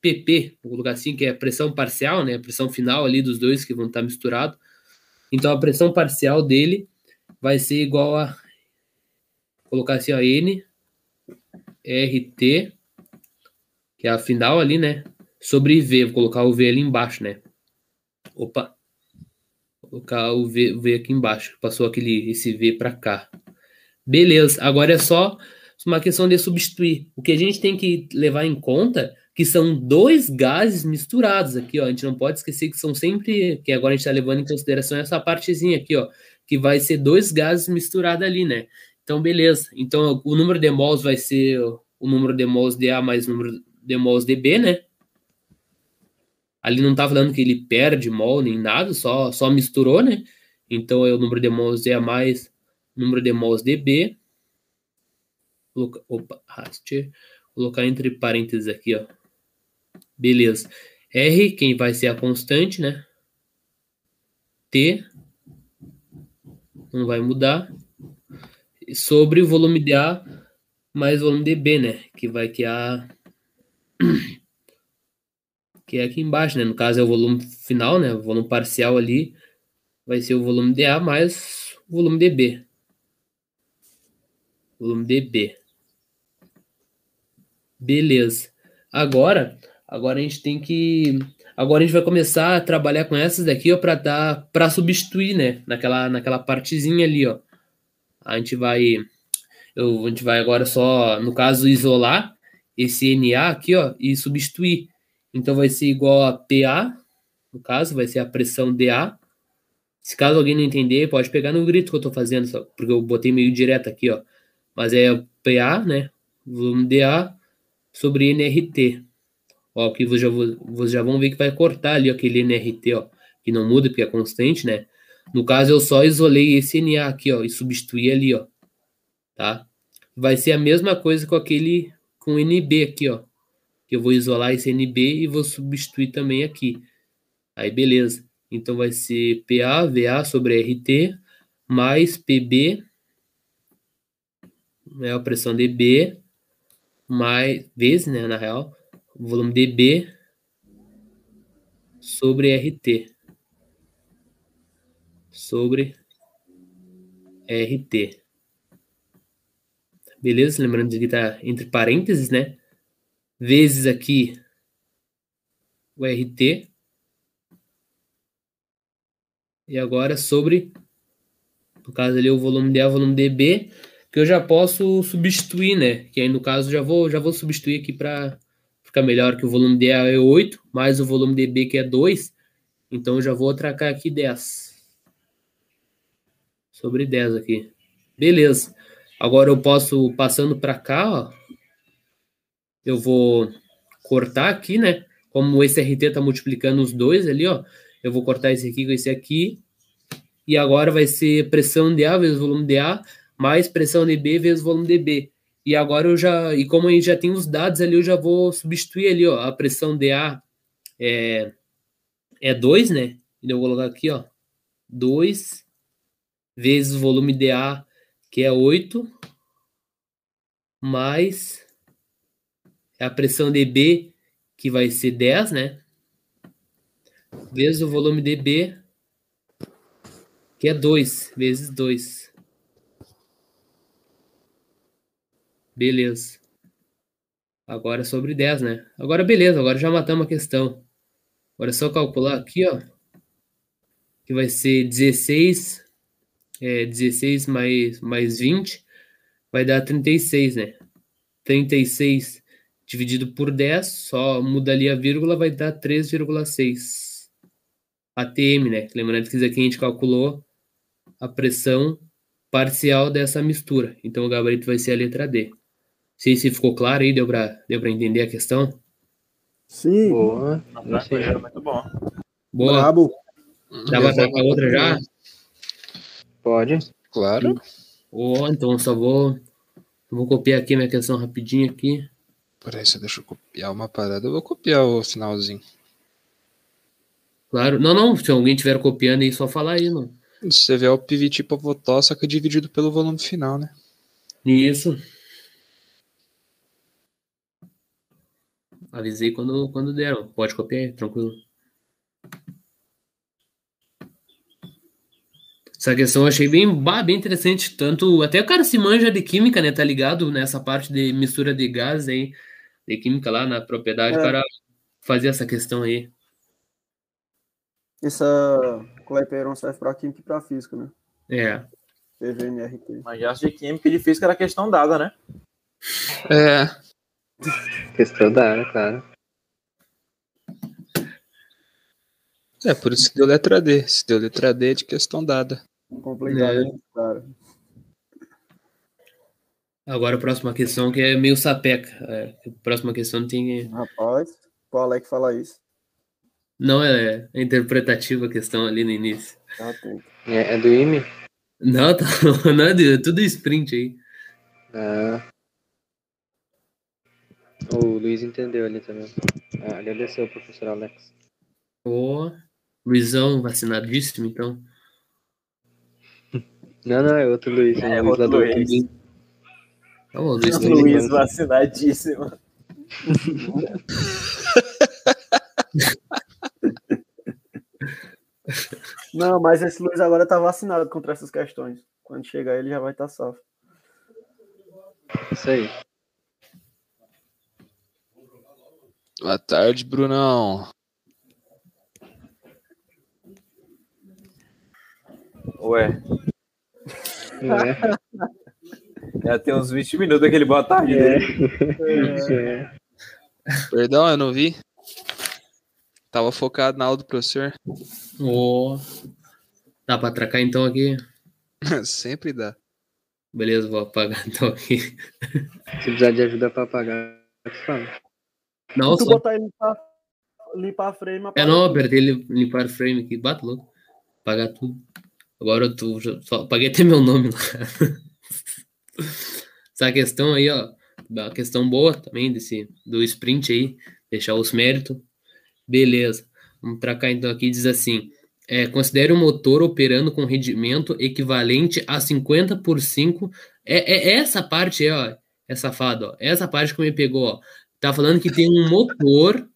PP, vou colocar assim, que é a pressão parcial, né? A pressão final ali dos dois que vão estar misturados. Então a pressão parcial dele vai ser igual a colocar assim, ó, N RT, que é a final ali, né? Sobre V, vou colocar o V ali embaixo, né? Opa. Vou colocar o V, v aqui embaixo, passou aquele esse V para cá. Beleza, agora é só uma questão de substituir. O que a gente tem que levar em conta que são dois gases misturados aqui, ó. A gente não pode esquecer que são sempre, que agora a gente está levando em consideração essa partezinha aqui, ó, que vai ser dois gases misturados ali, né? Então, beleza. Então, o número de mols vai ser o número de mols de A mais o número de mols de B, né? Ali não tá falando que ele perde mol nem nada, só, só misturou, né? Então, é o número de mols de A mais o número de mols de B. Coloca, opa, raste. Colocar entre parênteses aqui, ó. Beleza. R, quem vai ser a constante, né? T não vai mudar. Sobre o volume de A mais o volume de B, né? Que vai que a [clears throat] que é aqui embaixo, né? No caso é o volume final, né? O volume parcial ali vai ser o volume de A mais o volume de B. Volume de B. Beleza. Agora, agora a gente tem que Agora a gente vai começar a trabalhar com essas daqui, ó, para dar para substituir, né, naquela naquela partezinha ali, ó. A gente vai eu, a gente vai agora só, no caso, isolar esse NA aqui, ó, e substituir. Então vai ser igual a PA, no caso, vai ser a pressão DA. Se caso alguém não entender, pode pegar no grito que eu tô fazendo, só, porque eu botei meio direto aqui, ó. Mas é PA, né, volume DA sobre NRT. Ó, que vocês já, vocês já vão ver que vai cortar ali aquele NRT, ó, que não muda porque é constante, né? No caso, eu só isolei esse NA aqui, ó, e substituí ali, ó, tá? Vai ser a mesma coisa com aquele, com NB aqui, ó. Eu vou isolar esse NB e vou substituir também aqui. Aí, beleza. Então, vai ser PA, VA sobre RT, mais PB, é a pressão dB, mais, vezes, né, na real, volume dB sobre RT. Sobre RT. Beleza? Lembrando que está entre parênteses, né? Vezes aqui o RT. E agora sobre, no caso ali, o volume D, o volume dB, que eu já posso substituir, né? Que aí no caso já vou, já vou substituir aqui para fica melhor que o volume D é 8, mais o volume DB que é 2. Então eu já vou atracar aqui 10. Sobre 10 aqui. Beleza. Agora eu posso, passando para cá, ó, eu vou cortar aqui, né? Como esse RT está multiplicando os dois ali, ó, eu vou cortar esse aqui com esse aqui. E agora vai ser pressão de A vezes volume de A, mais pressão de B vezes volume de B. E agora eu já, e como a gente já tem os dados ali, eu já vou substituir ali, ó, a pressão DA é, é 2, né? Então eu vou colocar aqui, ó, 2 vezes o volume DA, que é 8, mais a pressão DB, que vai ser 10, né? Vezes o volume DB, que é 2, vezes 2. Beleza. Agora é sobre 10, né? Agora beleza, agora já matamos a questão. Agora é só calcular aqui, ó. Que vai ser 16, é, 16 mais, mais 20, vai dar 36, né? 36 dividido por 10, só muda ali a vírgula, vai dar 3,6 ATM, né? Lembrando que isso aqui a gente calculou a pressão parcial dessa mistura. Então o gabarito vai ser a letra D sei se ficou claro aí, deu para deu entender a questão? Sim. Boa. Era muito bom. Boa. Brabo. Já vai para outra já? Pode. Claro. Oh, então só vou vou copiar aqui minha questão rapidinho aqui. Peraí, se deixa eu copiar uma parada, eu vou copiar o finalzinho. Claro. Não, não, se alguém estiver copiando aí, só falar aí, não. Você vê o PVT Pavotó, só que dividido pelo volume final, né? Isso. Avisei quando, quando deram. Pode copiar aí, tranquilo. Essa questão eu achei bem, bem interessante. Tanto até o cara se manja de química, né? Tá ligado nessa parte de mistura de gás aí, de química lá na propriedade, É. para fazer essa questão aí. Essa Clepeiron serve para química e para física, né? É. PVNRT. Mas já de química e de física era questão dada, né? É, [laughs] Questão da área, claro. é por isso que deu letra D. Se deu letra D é de questão dada. Complicado, É. cara. Agora a próxima questão que é meio sapeca. É, a próxima questão tem. Rapaz, qual é que fala isso? Não é, é interpretativa a questão ali no início. Já tem. É, é do IME? Não, tá, [laughs] não é de- tudo sprint aí. Ah. O Luiz entendeu ali também. Ah, agradeceu, professor Alex. Ô, Luizão vacinadíssimo, então. Não, não, é outro Luiz. É, É, o outro Luiz. Luiz. Tá bom, Luiz, Luiz. Luiz vacinadíssimo. Não, mas esse Luiz agora tá vacinado contra essas questões. Quando chegar ele já vai estar salvo. Isso aí. Boa tarde, Brunão. Ué, é? já tem uns 20 minutos aquele boa tarde É. dele. É. Perdão, eu não vi. Tava focado na aula do professor. Ô, dá pra atracar então aqui? [laughs] Sempre dá. Beleza, vou apagar então aqui. Se precisar de ajuda pra pagar, eu te falo. Não, Se tu só. botar ele limpar, limpar a frame, É apaga não, tudo. apertei ele limpar frame aqui. Bate louco. Apagar tudo. Agora eu tô, só apaguei até meu nome lá. [laughs] Essa questão aí, ó. Uma questão boa também desse, do sprint aí. Deixar os méritos. Beleza. Vamos pra cá então aqui. Diz assim. É, considere o motor operando com rendimento equivalente a 50 por 5. É, é essa parte aí, ó. É safado, ó. Essa parte que me pegou, ó. Tá falando que tem um motor.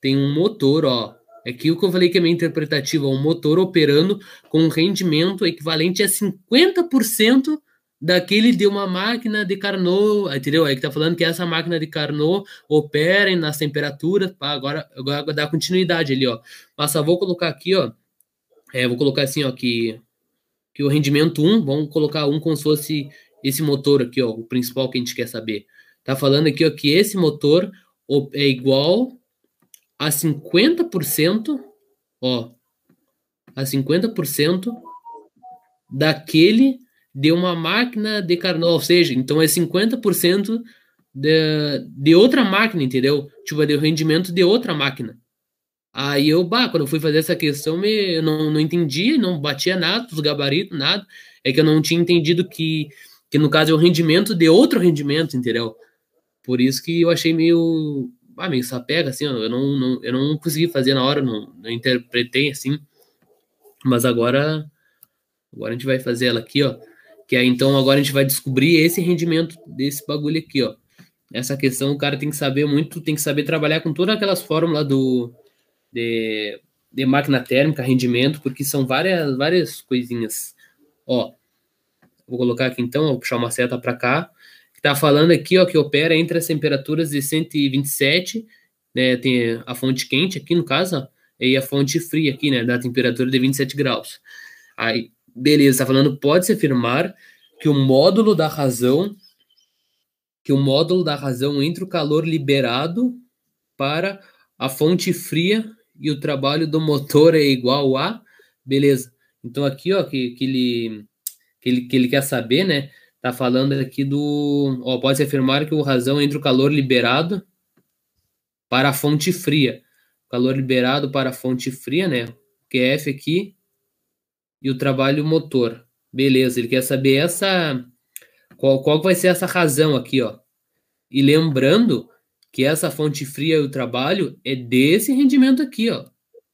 Tem um motor, ó. É aquilo que eu falei que é meio interpretativo. ó, Um motor operando com um rendimento equivalente a 50% daquele de uma máquina de Carnot, entendeu? Aí que tá falando que essa máquina de Carnot opera nas temperaturas, pá, agora, agora dá continuidade ali, ó. Mas só vou colocar aqui, ó, é, vou colocar assim, ó, que, que o rendimento 1, vamos colocar um como se fosse esse motor aqui, ó, o principal que a gente quer saber. Tá falando aqui, ó, que esse motor o- é igual a 50%, ó, a 50% daquele de uma máquina de Carnot, ou seja, então é 50% de, de outra máquina, entendeu? Tipo, é do rendimento de outra máquina. Aí eu, bah, quando eu fui fazer essa questão, me, eu não, não entendi, não batia nada, os gabaritos, nada. É que eu não tinha entendido que, que no caso é o rendimento de outro rendimento, entendeu? Por isso que eu achei meio, ah, meio sapega, assim, eu não, não, eu não consegui fazer na hora, não, não interpretei assim. Mas agora, agora a gente vai fazer ela aqui, ó. Que aí então agora a gente vai descobrir esse rendimento desse bagulho aqui, ó. Essa questão o cara tem que saber muito, tem que saber trabalhar com todas aquelas fórmulas do de, de máquina térmica, rendimento, porque são várias várias coisinhas. Ó, vou colocar aqui então, vou puxar uma seta para cá, tá falando aqui, ó, que opera entre as temperaturas de 127, né, tem a fonte quente aqui no caso, ó, e a fonte fria aqui, né, da temperatura de 27 graus. Aí, beleza, tá falando, pode-se afirmar que o módulo da razão que o módulo da razão entre o calor liberado para a fonte fria e o trabalho do motor é igual a beleza. Então aqui, ó, que, que ele que ele que ele quer saber, né? Tá falando aqui do, ó, pode-se afirmar que o razão entre o calor liberado para a fonte fria, calor liberado para a fonte fria, né? Que é F aqui e o trabalho motor. Beleza, ele quer saber essa qual, qual vai ser essa razão aqui, ó. E lembrando que essa fonte fria e o trabalho é desse rendimento aqui, ó.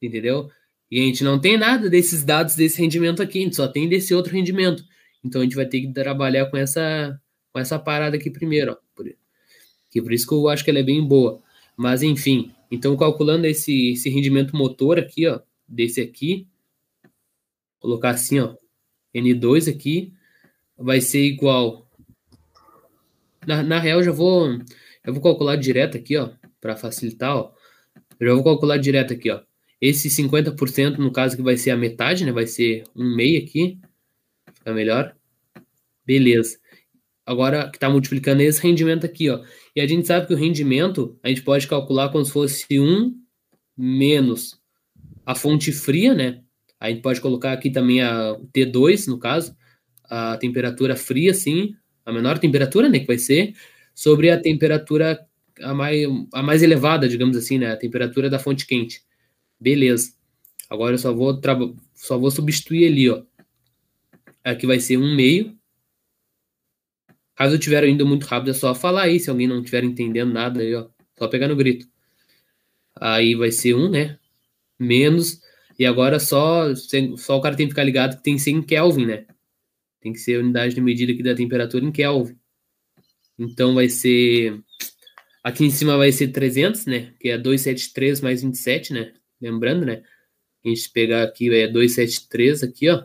Entendeu? E a gente não tem nada desses dados desse rendimento aqui, a gente só tem desse outro rendimento. Então a gente vai ter que trabalhar com essa com essa parada aqui primeiro, ó. Por, que por isso que eu acho que ela é bem boa. Mas enfim, então calculando esse, esse rendimento motor aqui, ó, desse aqui, colocar assim, ó, N2 aqui, vai ser igual. Na, na real, já vou, eu vou calcular direto aqui, ó, para facilitar, ó. Eu já vou calcular direto aqui, ó. Esse 50%, no caso, que vai ser a metade, né? Vai ser um meio aqui. Fica melhor. Beleza. Agora que tá multiplicando esse rendimento aqui, ó. E a gente sabe que o rendimento a gente pode calcular como se fosse 1 menos a fonte fria, né? A gente pode colocar aqui também a o T2, no caso, a temperatura fria, sim, a menor temperatura, né, que vai ser, sobre a temperatura a mais, a mais elevada, digamos assim, né, a temperatura da fonte quente. Beleza. Agora eu só vou, só vou substituir ali, ó. Aqui vai ser um meio. Caso eu estiver indo muito rápido, é só falar aí. Se alguém não estiver entendendo nada aí, ó. Só pegar no grito. Aí vai ser um, né? Menos. E agora só, só o cara tem que ficar ligado que tem que ser em Kelvin, né? Tem que ser a unidade de medida aqui da temperatura em Kelvin. Então vai ser. Aqui em cima vai ser 300, né? Que é 273 mais 27, né? Lembrando, né? A gente pegar aqui é 273 aqui, ó.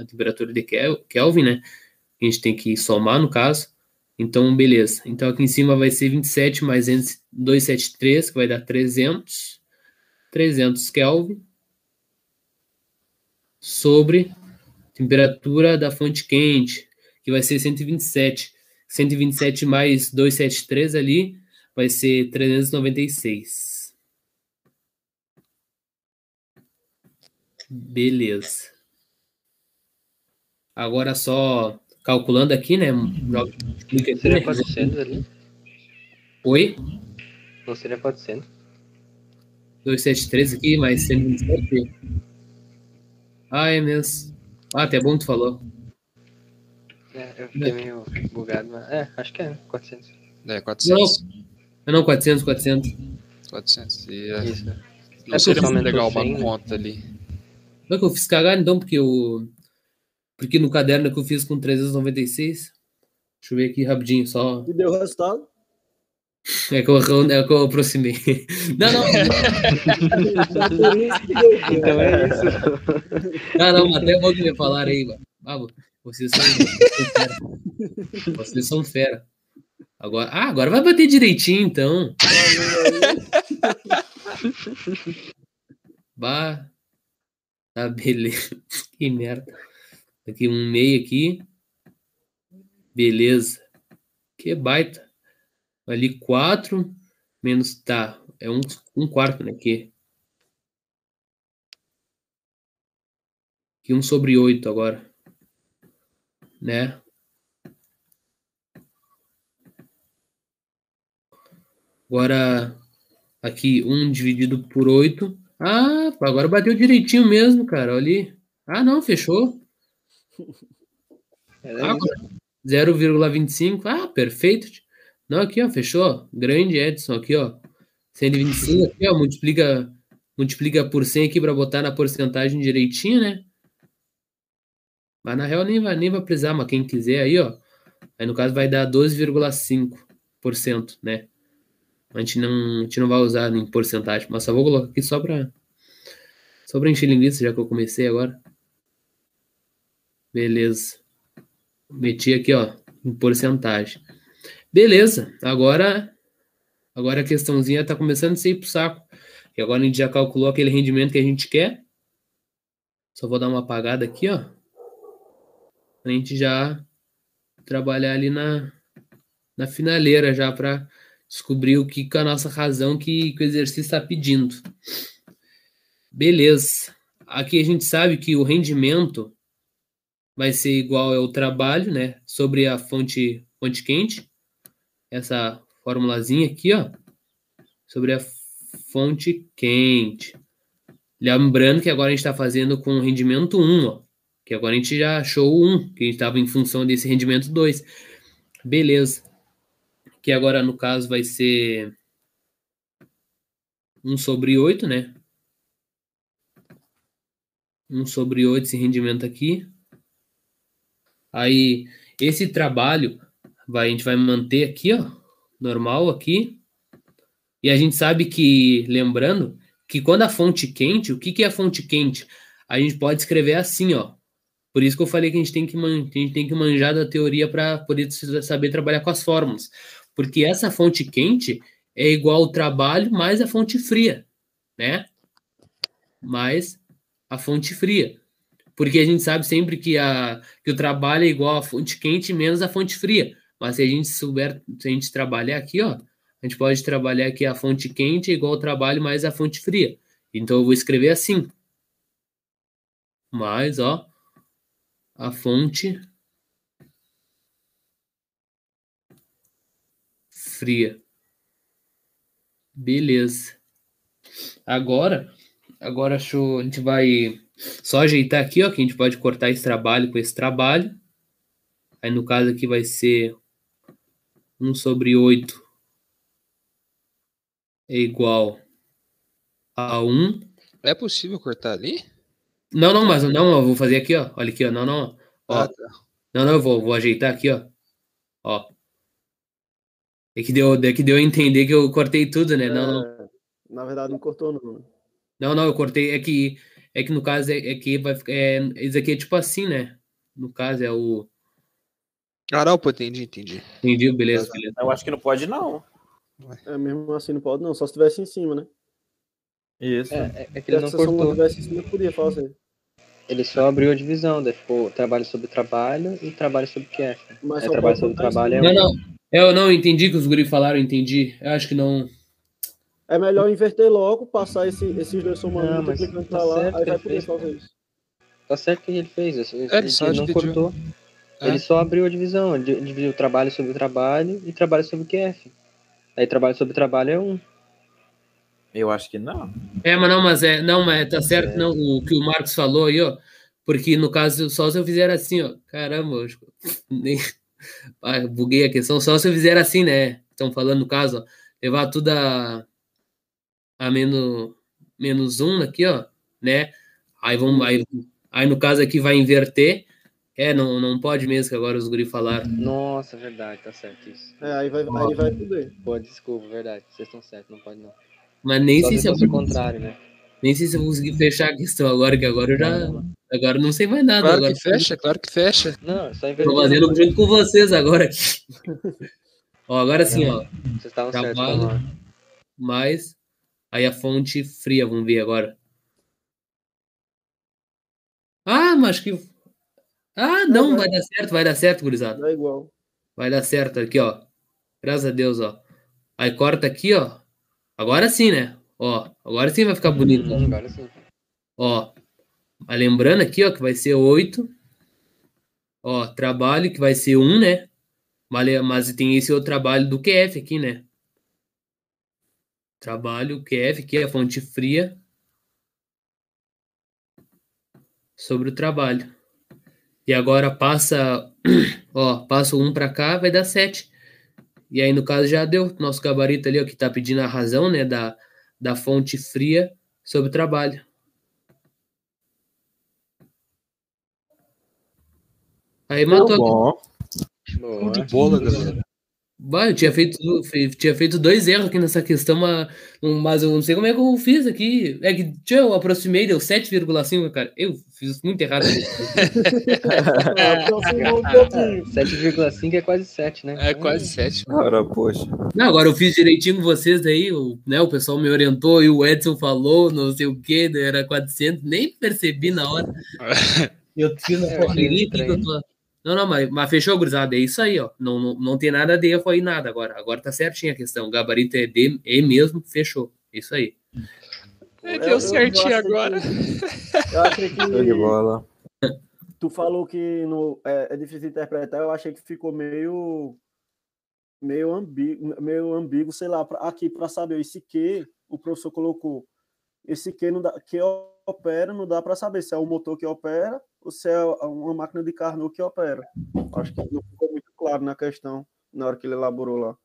A temperatura de Kel- Kelvin, né? A gente tem que somar no caso. Então, beleza. Então aqui em cima vai ser 27 mais 273, que vai dar 300. 300 Kelvin. Sobre temperatura da fonte quente, que vai ser 127. 127 mais 273 ali vai ser 396. Beleza. Agora só calculando aqui, né? Seria né? 400 ali? Oi? Não seria 400? 273 aqui, mais 127. Ah, é mesmo. Ah, até bom que tu falou. É, eu fiquei meio bugado, mas é, acho que é 400. É, 400. Ah, não, 400, 400. 400. E, é, Isso. não É seria porque legal aumentou uma 100, né? conta ali. Não é que eu fiz cagada, então, porque eu. Porque no caderno que eu fiz com 396. Deixa eu ver aqui rapidinho, só. E deu resultado? É que eu, é que eu aproximei. [laughs] Não, não. Então é isso. Não, não, até que me falaram aí, mano. Ah, vocês são, vocês são fera. Vocês são fera. Agora, ah, agora vai bater direitinho, então. Bah. Tá, beleza. Que merda. Aqui um meio aqui. Beleza. Que baita. Ali quatro menos tá. É um, um quarto, né? Aqui. Aqui um sobre oito agora. Né? Agora, aqui, 1 dividido por 8. Ah, agora bateu direitinho mesmo, cara. Olha ali. Ah, não, fechou. É Ah. 0,25. Ah, perfeito. Não, aqui, ó, fechou. Grande Edson aqui, ó. 125 aqui, ó, multiplica, multiplica por 100 aqui para botar na porcentagem direitinho, né? Mas na real nem vai, nem vai precisar, mas quem quiser aí, ó. Aí no caso vai dar 12,5%, né? A gente, não, a gente não vai usar em porcentagem, mas só vou colocar aqui só para só pra encher linguiça, já que eu comecei agora. Beleza. Meti aqui, ó, em porcentagem. Beleza. Agora, agora a questãozinha tá começando a sair pro saco. E agora a gente já calculou aquele rendimento que a gente quer. Só vou dar uma apagada aqui, ó. Pra gente já trabalhar ali na, na finaleira já para descobrir o que com a nossa razão que, que o exercício está pedindo. Beleza. Aqui a gente sabe que o rendimento vai ser igual ao trabalho, né, sobre a fonte fonte quente. Essa formulazinha aqui, ó, sobre a fonte quente. Lembrando que agora a gente está fazendo com rendimento 1, ó, que agora a gente já achou o 1, que a gente estava em função desse rendimento 2. Beleza. Que agora, no caso, vai ser 1 sobre 8, né? 1 sobre 8 esse rendimento aqui. Aí, esse trabalho vai, a gente vai manter aqui, ó, normal aqui. E a gente sabe que, lembrando, que quando a fonte quente, o que, que é a fonte quente? A gente pode escrever assim, ó. Por isso que eu falei que a gente tem que, man, a gente tem que manjar da teoria para poder saber trabalhar com as fórmulas. Porque essa fonte quente é igual ao trabalho mais a fonte fria, né? Mais a fonte fria. Porque a gente sabe sempre que, a, que o trabalho é igual à fonte quente menos a fonte fria. Mas se a gente souber, se a gente trabalhar aqui, ó, a gente pode trabalhar que a fonte quente é igual ao trabalho mais a fonte fria. Então eu vou escrever assim. mais, ó, a fonte fria. Beleza. Agora, agora show, a gente vai só ajeitar aqui, ó, que a gente pode cortar esse trabalho com esse trabalho. Aí no caso aqui vai ser 1 sobre 8 é igual a 1. É possível cortar ali? Não, não, mas não, eu vou fazer aqui, ó. Olha aqui, ó. Não, não. Ó. Ah, tá. Não, não, eu vou, vou ajeitar aqui, ó. Ó. É que deu, é que deu a entender que eu cortei tudo, né? Não, não. É, Na verdade, não cortou, não. Não, não, eu cortei. É que, é que no caso é, é que vai ficar. É, isso aqui é tipo assim, né? No caso é o. Pô, entendi, entendi. Entendi, beleza, beleza. Eu acho que não pode, não. É, mesmo assim não pode, não. Só se tivesse em cima, né? Isso. É, é, é que ele Se não sessão não tivesse em cima, podia fazer. Ele só abriu a divisão, daí ficou trabalho sobre trabalho e trabalho sobre QF. Mas É, trabalho sobre trabalho é. Não, não. Eu não entendi que os guri falaram, entendi. Eu acho que não. É melhor inverter logo, passar esse, esses dois somando, Não, multiplicando tá pra lá, certo aí que vai ele poder fez, fazer isso. Tá certo o que ele fez. Ele, É, ele só não dividiu. cortou. É. Ele só abriu a divisão. Ele di- dividiu trabalho sobre trabalho e trabalho sobre QF. Aí trabalho sobre trabalho é um. Eu acho que não. É, mas não, mas é. Não, mas tá certo, É. não. O que o Marcos falou aí, ó. Porque no caso, só se eu fizer assim, ó. Caramba, eu nem. [laughs] Ah, buguei a questão. Só se eu fizer assim, né? Estão falando no caso, ó. Levar tudo a. A menos, menos um aqui, ó. Né? Aí vamos. Aí, aí no caso aqui vai inverter. É, não, não pode mesmo, que agora os guri falaram. Nossa, verdade, tá certo isso. É, aí vai, aí vai poder. Pô, desculpa, verdade. Vocês estão certos, não pode não. Mas nem Só sei se eu vou, contrário, né? nem sei se eu vou conseguir fechar a questão agora, que agora eu já. Agora eu não sei mais nada. Claro agora que fecha, claro que fecha. Não, é só Tô fazendo junto com vocês agora aqui. [laughs] ó, agora sim, ó. Vocês estavam certos, Trabalho. Aí a fonte fria, vamos ver agora. Ah, mas que. Ah, não, vai dar certo, vai dar certo, gurizada. Dá igual. Vai dar certo aqui, ó. Graças a Deus, ó. Aí corta aqui, ó. Agora sim, né? Ó, agora sim vai ficar bonito. ó. Hum, agora sim. Ó, mas lembrando aqui, ó, que vai ser 8. Ó, trabalho que vai ser 1, né? Mas, mas tem esse outro trabalho do QF aqui, né? Trabalho QF, que é a fonte fria sobre o trabalho. E agora passa, [clears throat] ó, passa o 1 para cá, vai dar 7. E aí, no caso, já deu. Nosso gabarito ali, ó, que tá pedindo a razão, né, da, da fonte fria sobre o trabalho. Aí matou aqui. Bom. Boa. De bola, galera. Bah, eu tinha feito, fe- tinha feito dois erros aqui nessa questão, mas, eu não sei como é que eu fiz aqui. É que tchau, eu aproximei, deu 7,5, cara. Eu fiz muito errado. ali. É, aproximou um pouquinho. 7,5 é quase 7, né? É quase sete. Ora, poxa. Não, agora eu fiz direitinho com vocês daí, o, né, o pessoal me orientou e o Edson falou, não sei o que, era 400, nem percebi na hora. [laughs] Eu fiz na É, correria aqui que eu tô... Não, não, mas, mas fechou, gurizada, é isso aí, ó. Não, não, não tem nada de erro aí, nada agora. Agora tá certinho a questão. O gabarito é D, E mesmo, fechou. Isso aí. É, Eu- deu eu certinho agora. [laughs] que- Eu achei Show de que bola. tu falou que no, é, é difícil de interpretar, eu achei que ficou meio meio ambíguo, meio ambíguo, sei lá, pra, aqui para saber esse que o professor colocou. Esse que não dá, que opera não dá para saber se é o motor que opera ou se é uma máquina de Carnot que opera. Acho que não ficou muito claro na questão na hora que ele elaborou lá.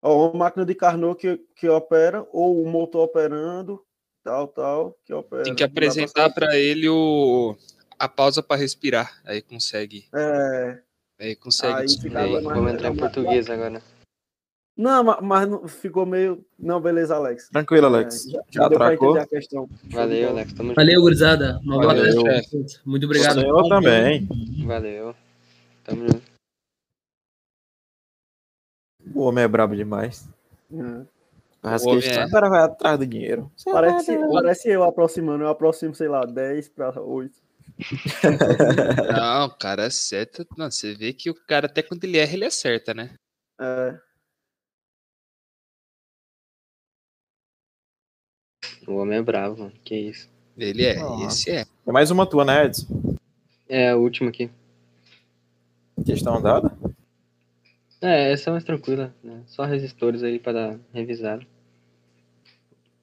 Ó, uma máquina de Carnot que, que opera ou o motor operando, tal, tal, que opera. Tem que apresentar pra ele o a pausa pra respirar. Aí consegue. É, Aí consegue. Aí Aí, vamos entrar em português agora. Não, ma- mas, não- ficou meio. Não, beleza, Alex. Tranquilo, Alex. É, já, Já atracou? entender a questão. Valeu, Alex. Tamo Valeu, gurizada. Uma boa Valeu, noite. Muito obrigado. O senhor também. junto. Valeu. Tamo junto. O homem é brabo demais. É. As O questões, é- agora vai atrás do dinheiro. Parece, parece eu aproximando. Eu aproximo, sei lá, 10 para 8. Não, o cara acerta. Não, você vê que o cara, até quando ele erra, ele acerta, né? É, O homem é bravo, mano. Que isso. Ele é, Ah. esse é. É mais uma tua, né, Edson? É a última aqui. Questão dada? É, essa é mais tranquila, né? Só resistores aí para dar revisada.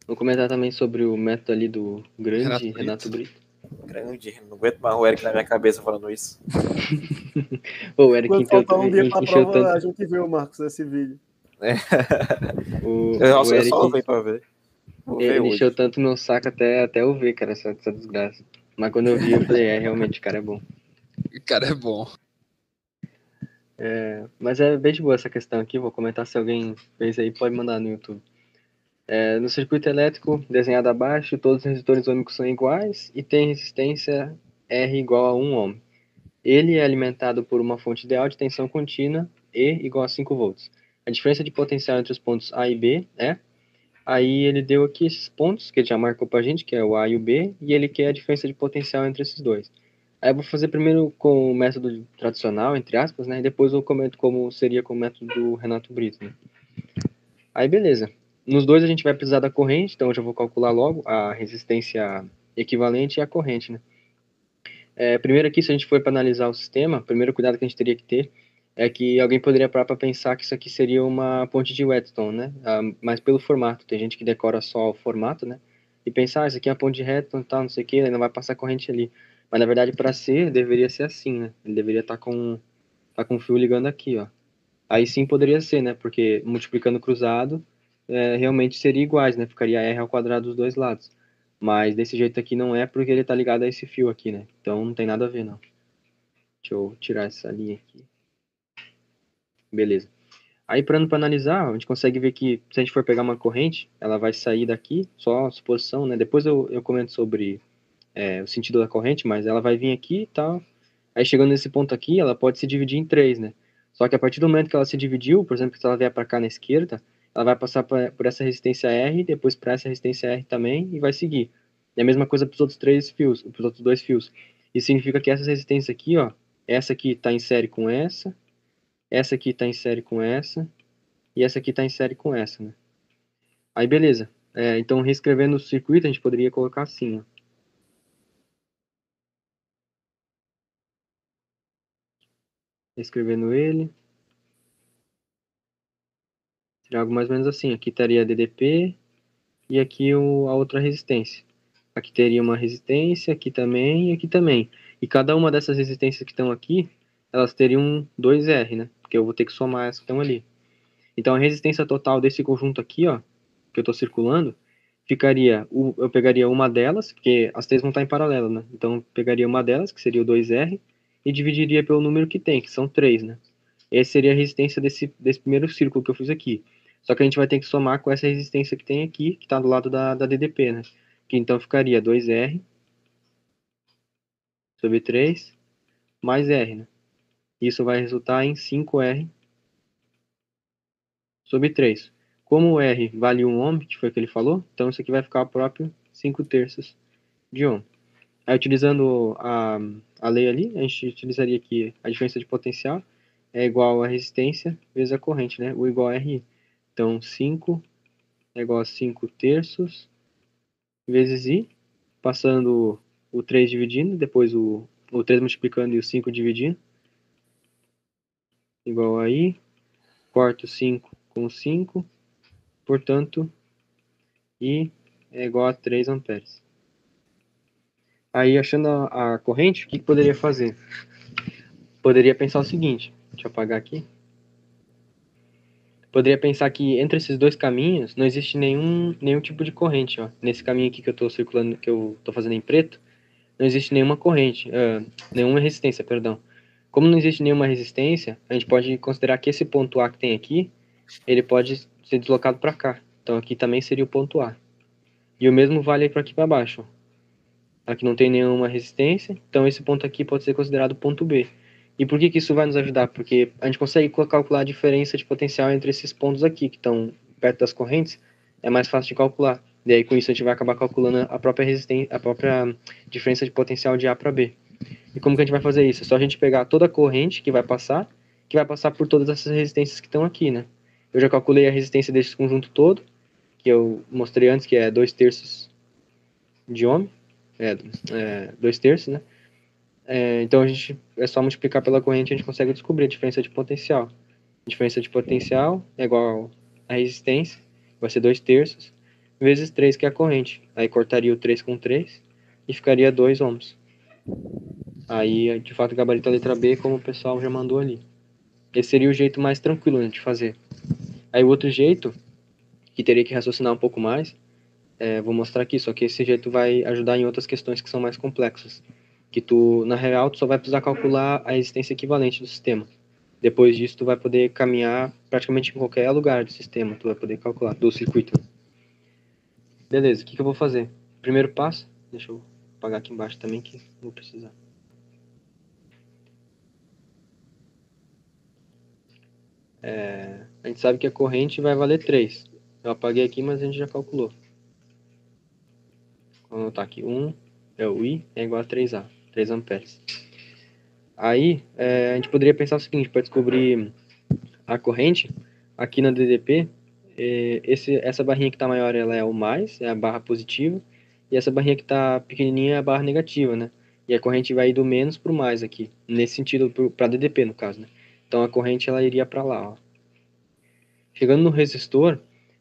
Vou comentar também sobre o método ali do grande Renato Renato, Brito. Brito. Grande, não aguento mais o Eric na minha cabeça falando isso. [laughs] O Eric Quando faltar um dia pra prova, a tanto. gente vê o Marcos nesse vídeo. O, Eu, o eu Eric, só vem pra ver. Ele hoje. encheu tanto meu saco até, até eu ver, cara, essa, essa desgraça. Mas quando eu vi, eu falei, é, realmente, o cara é bom. [laughs] O cara é bom. Mas é bem de boa essa questão aqui, vou comentar se alguém fez aí, pode mandar no YouTube. É, no circuito elétrico, desenhado abaixo, todos os resistores ômicos são iguais e tem resistência R igual a 1 ohm. Ele é alimentado por uma fonte ideal de tensão contínua E igual a 5 volts. A diferença de potencial entre os pontos A e B é... Aí ele deu aqui esses pontos, que ele já marcou pra gente, que é o A e o B, e ele quer a diferença de potencial entre esses dois. Aí eu vou fazer primeiro com o método tradicional, entre aspas, né? E depois eu comento como seria com o método do Renato Brito, né? Aí beleza. Nos dois a gente vai precisar da corrente, então eu já vou calcular logo a resistência equivalente e a corrente, né? É, primeiro aqui, se a gente for para analisar o sistema, primeiro cuidado que a gente teria que ter é que alguém poderia parar para pensar que isso aqui seria uma ponte de Whetstone, né? Ah, mas pelo formato, tem gente que decora só o formato, né? E pensar, ah, isso aqui é uma ponte de Whetstone, tal, não sei o que, não vai passar corrente ali. Mas na verdade, para ser, deveria ser assim, né? Ele deveria estar com, tá com o fio ligando aqui, ó. Aí sim poderia ser, né? Porque multiplicando cruzado, é, realmente seria iguais, né? Ficaria R ao quadrado dos dois lados. Mas desse jeito aqui não é porque ele tá ligado a esse fio aqui, né? Então não tem nada a ver, não. Deixa eu tirar essa linha aqui. Beleza. Aí, para analisar, a gente consegue ver que se a gente for pegar uma corrente, ela vai sair daqui, só suposição, né? Depois eu, eu comento sobre é, o sentido da corrente, mas ela vai vir aqui e tal. Aí, chegando nesse ponto aqui, ela pode se dividir em três, né? Só que a partir do momento que ela se dividiu, por exemplo, se ela vier para cá na esquerda, ela vai passar pra- por essa resistência R, depois para essa resistência R também, e vai seguir. E a mesma coisa para os outros três fios, para os outros dois fios. Isso significa que essa resistência aqui, ó, essa aqui está em série com essa, essa aqui está em série com essa, e essa aqui está em série com essa, né? Aí, beleza. É, então, reescrevendo o circuito, a gente poderia colocar assim, ó. Reescrevendo ele. Seria algo mais ou menos assim. Aqui estaria DDP e aqui o, a outra resistência. Aqui teria uma resistência, aqui também e aqui também. E cada uma dessas resistências que estão aqui, elas teriam 2R, né? Porque eu vou ter que somar as que ali. Então a resistência total desse conjunto aqui, ó, que eu estou circulando, ficaria, eu pegaria uma delas, porque as três vão estar em paralelo, né? Então eu pegaria uma delas, que seria o 2R, e dividiria pelo número que tem, que são 3, né? Essa seria a resistência desse, desse primeiro círculo que eu fiz aqui. Só que a gente vai ter que somar com essa resistência que tem aqui, que está do lado da, da DDP, né? Que então ficaria 2R sobre 3 mais R, né? Isso vai resultar em 5R sobre 3. Como o R vale 1 ohm, que foi o que ele falou, então isso aqui vai ficar o próprio 5 terços de ohm. Aí, utilizando a, a lei ali, a gente utilizaria aqui a diferença de potencial é igual a resistência vezes a corrente, né? O igual a RI. Então, 5 é igual a 5 terços vezes I, passando o 3 dividindo, depois o, o 3 multiplicando e o 5 dividindo, igual a I, corto 5 com 5, portanto, I é igual a 3 amperes. Aí, achando a, a corrente, o que, que poderia fazer? Poderia pensar o seguinte, deixa eu apagar aqui. Poderia pensar que entre esses dois caminhos não existe nenhum, nenhum tipo de corrente. Ó. Nesse caminho aqui que eu estou circulando, que eu estou fazendo em preto, não existe nenhuma corrente, ah, nenhuma resistência, perdão. Como não existe nenhuma resistência, a gente pode considerar que esse ponto A que tem aqui, ele pode ser deslocado para cá. Então aqui também seria o ponto A. E o mesmo vale para aqui para baixo. Aqui não tem nenhuma resistência, então esse ponto aqui pode ser considerado ponto B. E por que, que isso vai nos ajudar? Porque a gente consegue co- calcular a diferença de potencial entre esses pontos aqui, que estão perto das correntes, é mais fácil de calcular. E aí com isso a gente vai acabar calculando a própria resistência, a própria diferença de potencial de A para B. E como que a gente vai fazer isso? É só a gente pegar toda a corrente que vai passar, que vai passar por todas essas resistências que estão aqui, né? Eu já calculei a resistência desse conjunto todo, que eu mostrei antes, que é 2 terços de ohm. é, é, dois terços, né? É, então a gente é só multiplicar pela corrente a gente consegue descobrir a diferença de potencial. A diferença de potencial é igual a resistência, vai ser 2 terços, vezes 3, que é a corrente. Aí cortaria o 3 com 3 e ficaria 2 ohms. Aí, de fato, gabarito a letra B, como o pessoal já mandou ali. Esse seria o jeito mais tranquilo né, de fazer. Aí o outro jeito, que teria que raciocinar um pouco mais, é, vou mostrar aqui, só que esse jeito vai ajudar em outras questões que são mais complexas. Que tu, na real, tu só vai precisar calcular a resistência equivalente do sistema. Depois disso, tu vai poder caminhar praticamente em qualquer lugar do sistema, tu vai poder calcular, do circuito. Beleza, o que, que eu vou fazer? Primeiro passo, deixa eu apagar aqui embaixo também, que vou precisar. É, a gente sabe que a corrente vai valer 3. Eu apaguei aqui, mas a gente já calculou. Vou anotar aqui. 1 é o I, é igual a 3A, 3 amperes. Aí, é, a gente poderia pensar o seguinte, para descobrir a corrente, aqui na DDP, é, esse, essa barrinha que está maior, ela é o mais, é a barra positiva, e essa barrinha que está pequenininha é a barra negativa, né? E a corrente vai do menos para o mais aqui, nesse sentido, para DDP, no caso, né? Então, a corrente, ela iria para lá, ó. Chegando no resistor,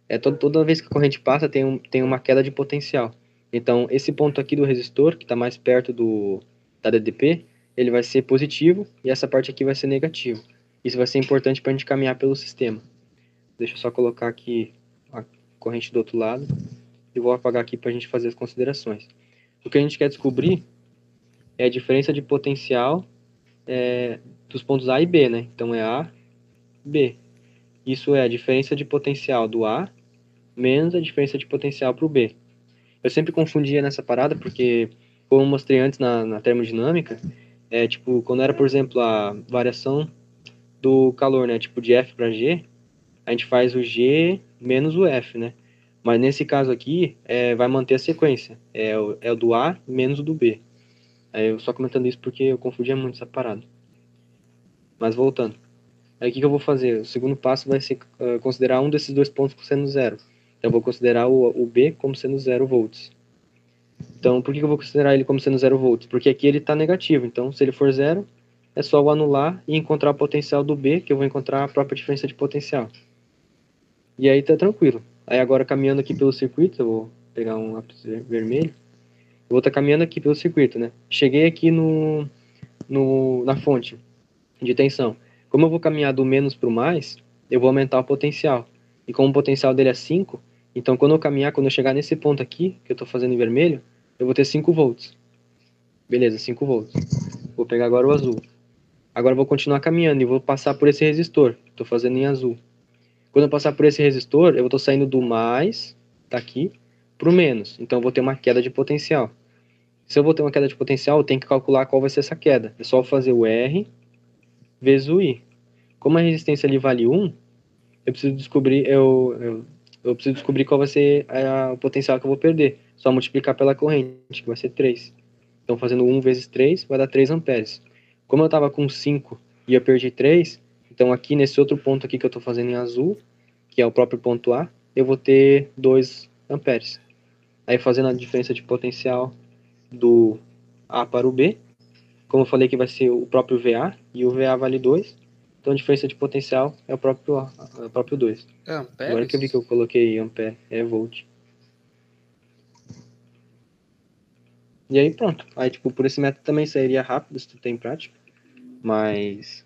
é toda, vez que a corrente passa, tem, um, tem uma queda de potencial. Então, esse ponto aqui do resistor, que está mais perto do, da DDP, ele vai ser positivo e essa parte aqui vai ser negativo. Isso vai ser importante para a gente caminhar pelo sistema. Deixa eu só colocar aqui a corrente do outro lado e vou apagar aqui para a gente fazer as considerações. O que a gente quer descobrir é a diferença de potencial é, dos pontos A e B, né? Então é A, B. Isso é a diferença de potencial do A menos a diferença de potencial para o B. Eu sempre confundia nessa parada porque, como eu mostrei antes na, na termodinâmica, é tipo, quando era, por exemplo, a variação do calor, né, tipo de F para G, a gente faz o G menos o F, né? Mas nesse caso aqui, é, vai manter a sequência. É o, é o do A menos o do B. Eu só comentando isso porque eu confundia muito essa parada. Mas voltando. Aí o que, que eu vou fazer? O segundo passo vai ser uh, considerar um desses dois pontos como sendo zero. Então eu vou considerar o, o B como sendo zero volts. Então, por que eu vou considerar ele como sendo 0 volts? Porque aqui ele está negativo. Então, se ele for zero, é só eu anular e encontrar o potencial do B, que eu vou encontrar a própria diferença de potencial. E aí tá tranquilo. Aí agora caminhando aqui pelo circuito, eu vou pegar um lápis vermelho. Eu vou estar tá caminhando aqui pelo circuito, né? Cheguei aqui no, no, na fonte de tensão. Como eu vou caminhar do menos para o mais, eu vou aumentar o potencial. E como o potencial dele é 5, então, quando eu caminhar, quando eu chegar nesse ponto aqui, que eu estou fazendo em vermelho, eu vou ter 5 volts. Beleza, 5 volts. Vou pegar agora o azul. Agora eu vou continuar caminhando e vou passar por esse resistor. Estou fazendo em azul. Quando eu passar por esse resistor, eu estou saindo do mais, tá aqui, para o menos. Então, eu vou ter uma queda de potencial. Se eu vou ter uma queda de potencial, eu tenho que calcular qual vai ser essa queda. É só fazer o R vezes o I. Como a resistência ali vale 1, eu preciso descobrir, eu, eu eu preciso descobrir qual vai ser a, o potencial que eu vou perder. Só multiplicar pela corrente, que vai ser 3. Então, fazendo 1 vezes 3, vai dar 3 amperes. Como eu estava com 5 e eu perdi 3, então aqui nesse outro ponto aqui que eu estou fazendo em azul, que é o próprio ponto A, eu vou ter 2 amperes. Aí fazendo a diferença de potencial do A para o B, como eu falei que vai ser o próprio VA, e o VA vale 2, então a diferença de potencial é o próprio, é o próprio 2. É amperes? Agora que eu vi que eu coloquei ampere, é volt. E aí pronto. Aí tipo, por esse método também sairia rápido se tu tem prática. Mas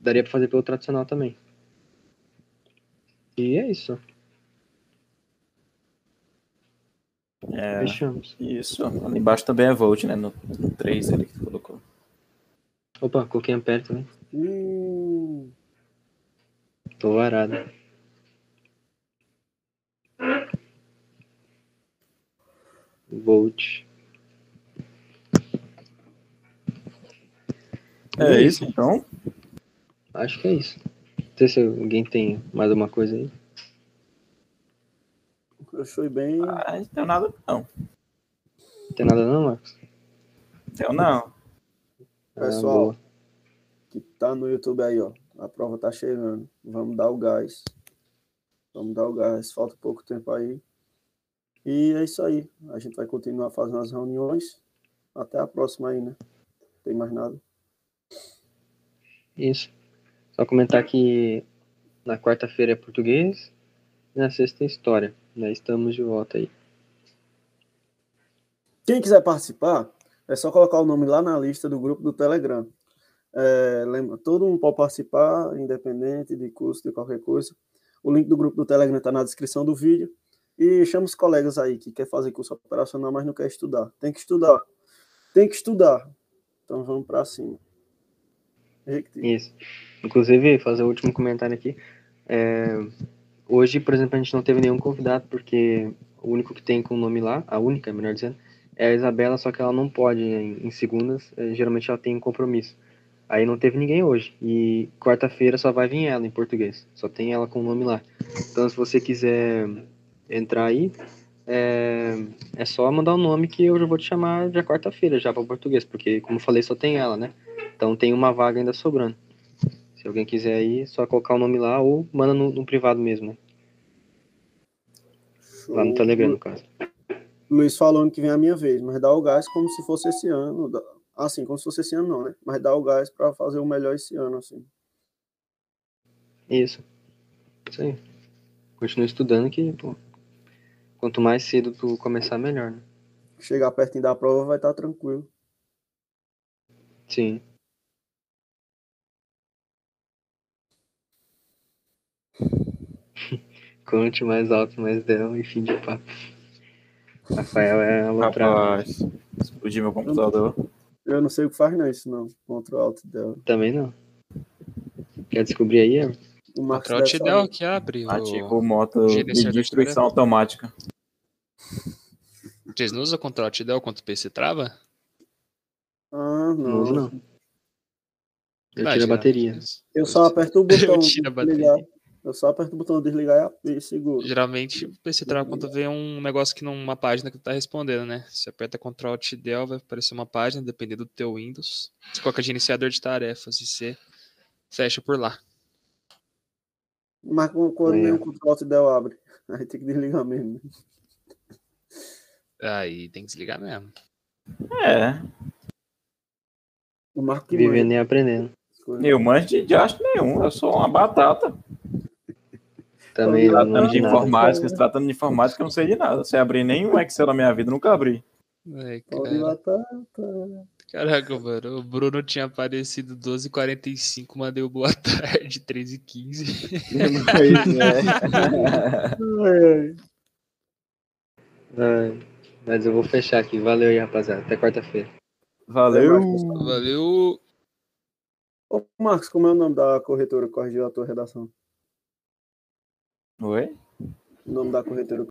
daria pra fazer pelo tradicional também. E é isso. É, Fechamos. isso. Ali embaixo também é volt, né? No, no 3 ali que tu colocou. Opa, coloquei ampere também. Hum, Tô varado. Volt. É isso, então. Acho que é isso. Não sei se alguém tem mais alguma coisa aí. eu fui bem. Ah, não tem nada, não. Não tem nada não, Marcos? Tem não. Ah, Pessoal, boa. que tá no YouTube aí, ó. A prova tá chegando. Vamos dar o gás. Vamos dar o gás. Falta pouco tempo aí. E é isso aí. A gente vai continuar fazendo as reuniões. Até a próxima aí, né? Não tem mais nada. Isso. Só comentar que na quarta-feira é português e na sexta é história. Nós estamos de volta aí. Quem quiser participar, é só colocar o nome lá na lista do grupo do Telegram. É, lembra, todo mundo pode participar, independente de curso, de qualquer coisa. O link do grupo do Telegram está na descrição do vídeo. E chama os colegas aí que quer fazer curso operacional, mas não quer estudar. Tem que estudar. Tem que estudar. Então vamos para cima. Isso. Inclusive, fazer o último comentário aqui. É, hoje, por exemplo, a gente não teve nenhum convidado, porque o único que tem com o nome lá, a única, melhor dizendo, é a Isabela, só que ela não pode em, em segundas, é, geralmente ela tem compromisso. Aí não teve ninguém hoje. E quarta-feira só vai vir ela em português. Só tem ela com o nome lá. Então, se você quiser entrar aí, é, é só mandar o nome que eu já vou te chamar já quarta-feira, já para português, porque, como falei, só tem ela, né? Então tem uma vaga ainda sobrando. Se alguém quiser aí, só colocar o nome lá ou manda no, no privado mesmo, né? Lá no Telegram, no caso. Luiz falando que vem a minha vez, mas dá o gás como se fosse esse ano. Assim, como se fosse esse ano, não, né? Mas dá o gás para fazer o melhor esse ano, assim. Isso. Isso aí. Continua estudando que, pô, quanto mais cedo tu começar, melhor, né? Chegar pertinho da prova vai estar tranquilo. Sim. Conte mais alto, mais del e fim de papo. Rafael é a outra. Rapaz, explodi meu computador. Eu não sei o que faz, não, isso não. Contra o alto dela. Também não. Quer descobrir aí? Evan? O Marcos deu que abre. o- Ativo o modo de destruição automática. Vocês não usam Control te deu quando o PC trava? Ah, Não uso, não. não. Eu Ah, tiro a bateria. Eu só aperto o botão [laughs] de tiro a bateria. Eu só aperto o botão de desligar e seguro. Geralmente o PC trava quando vê um negócio que numa página que tu tá respondendo, né? Você aperta Ctrl Alt Del, vai aparecer uma página, dependendo do teu Windows. Você coloca gerenciador de tarefas e você fecha por lá. Mas quando É. nem o control alt del abre. [laughs] Aí tem que desligar mesmo. Aí tem que desligar mesmo. É, O Marco que Vivendo e aprendendo. eu manjo de diacho nenhum, eu sou uma batata. Também Tratando de informática, se tratando de informática, eu não sei de nada. Se abrir nenhum Excel na minha vida, nunca abri. Pode cara. matar. Caraca, mano. O Bruno tinha aparecido 12h45, mandei o boa [laughs] tarde, 13h15. [laughs] É. Ai, mas eu vou fechar aqui. Valeu aí, rapaziada. Até quarta-feira. Valeu. Valeu! Ô, Marcos, como é o nome da corretora que corrigiu a tua redação? Oi? O nome da corretora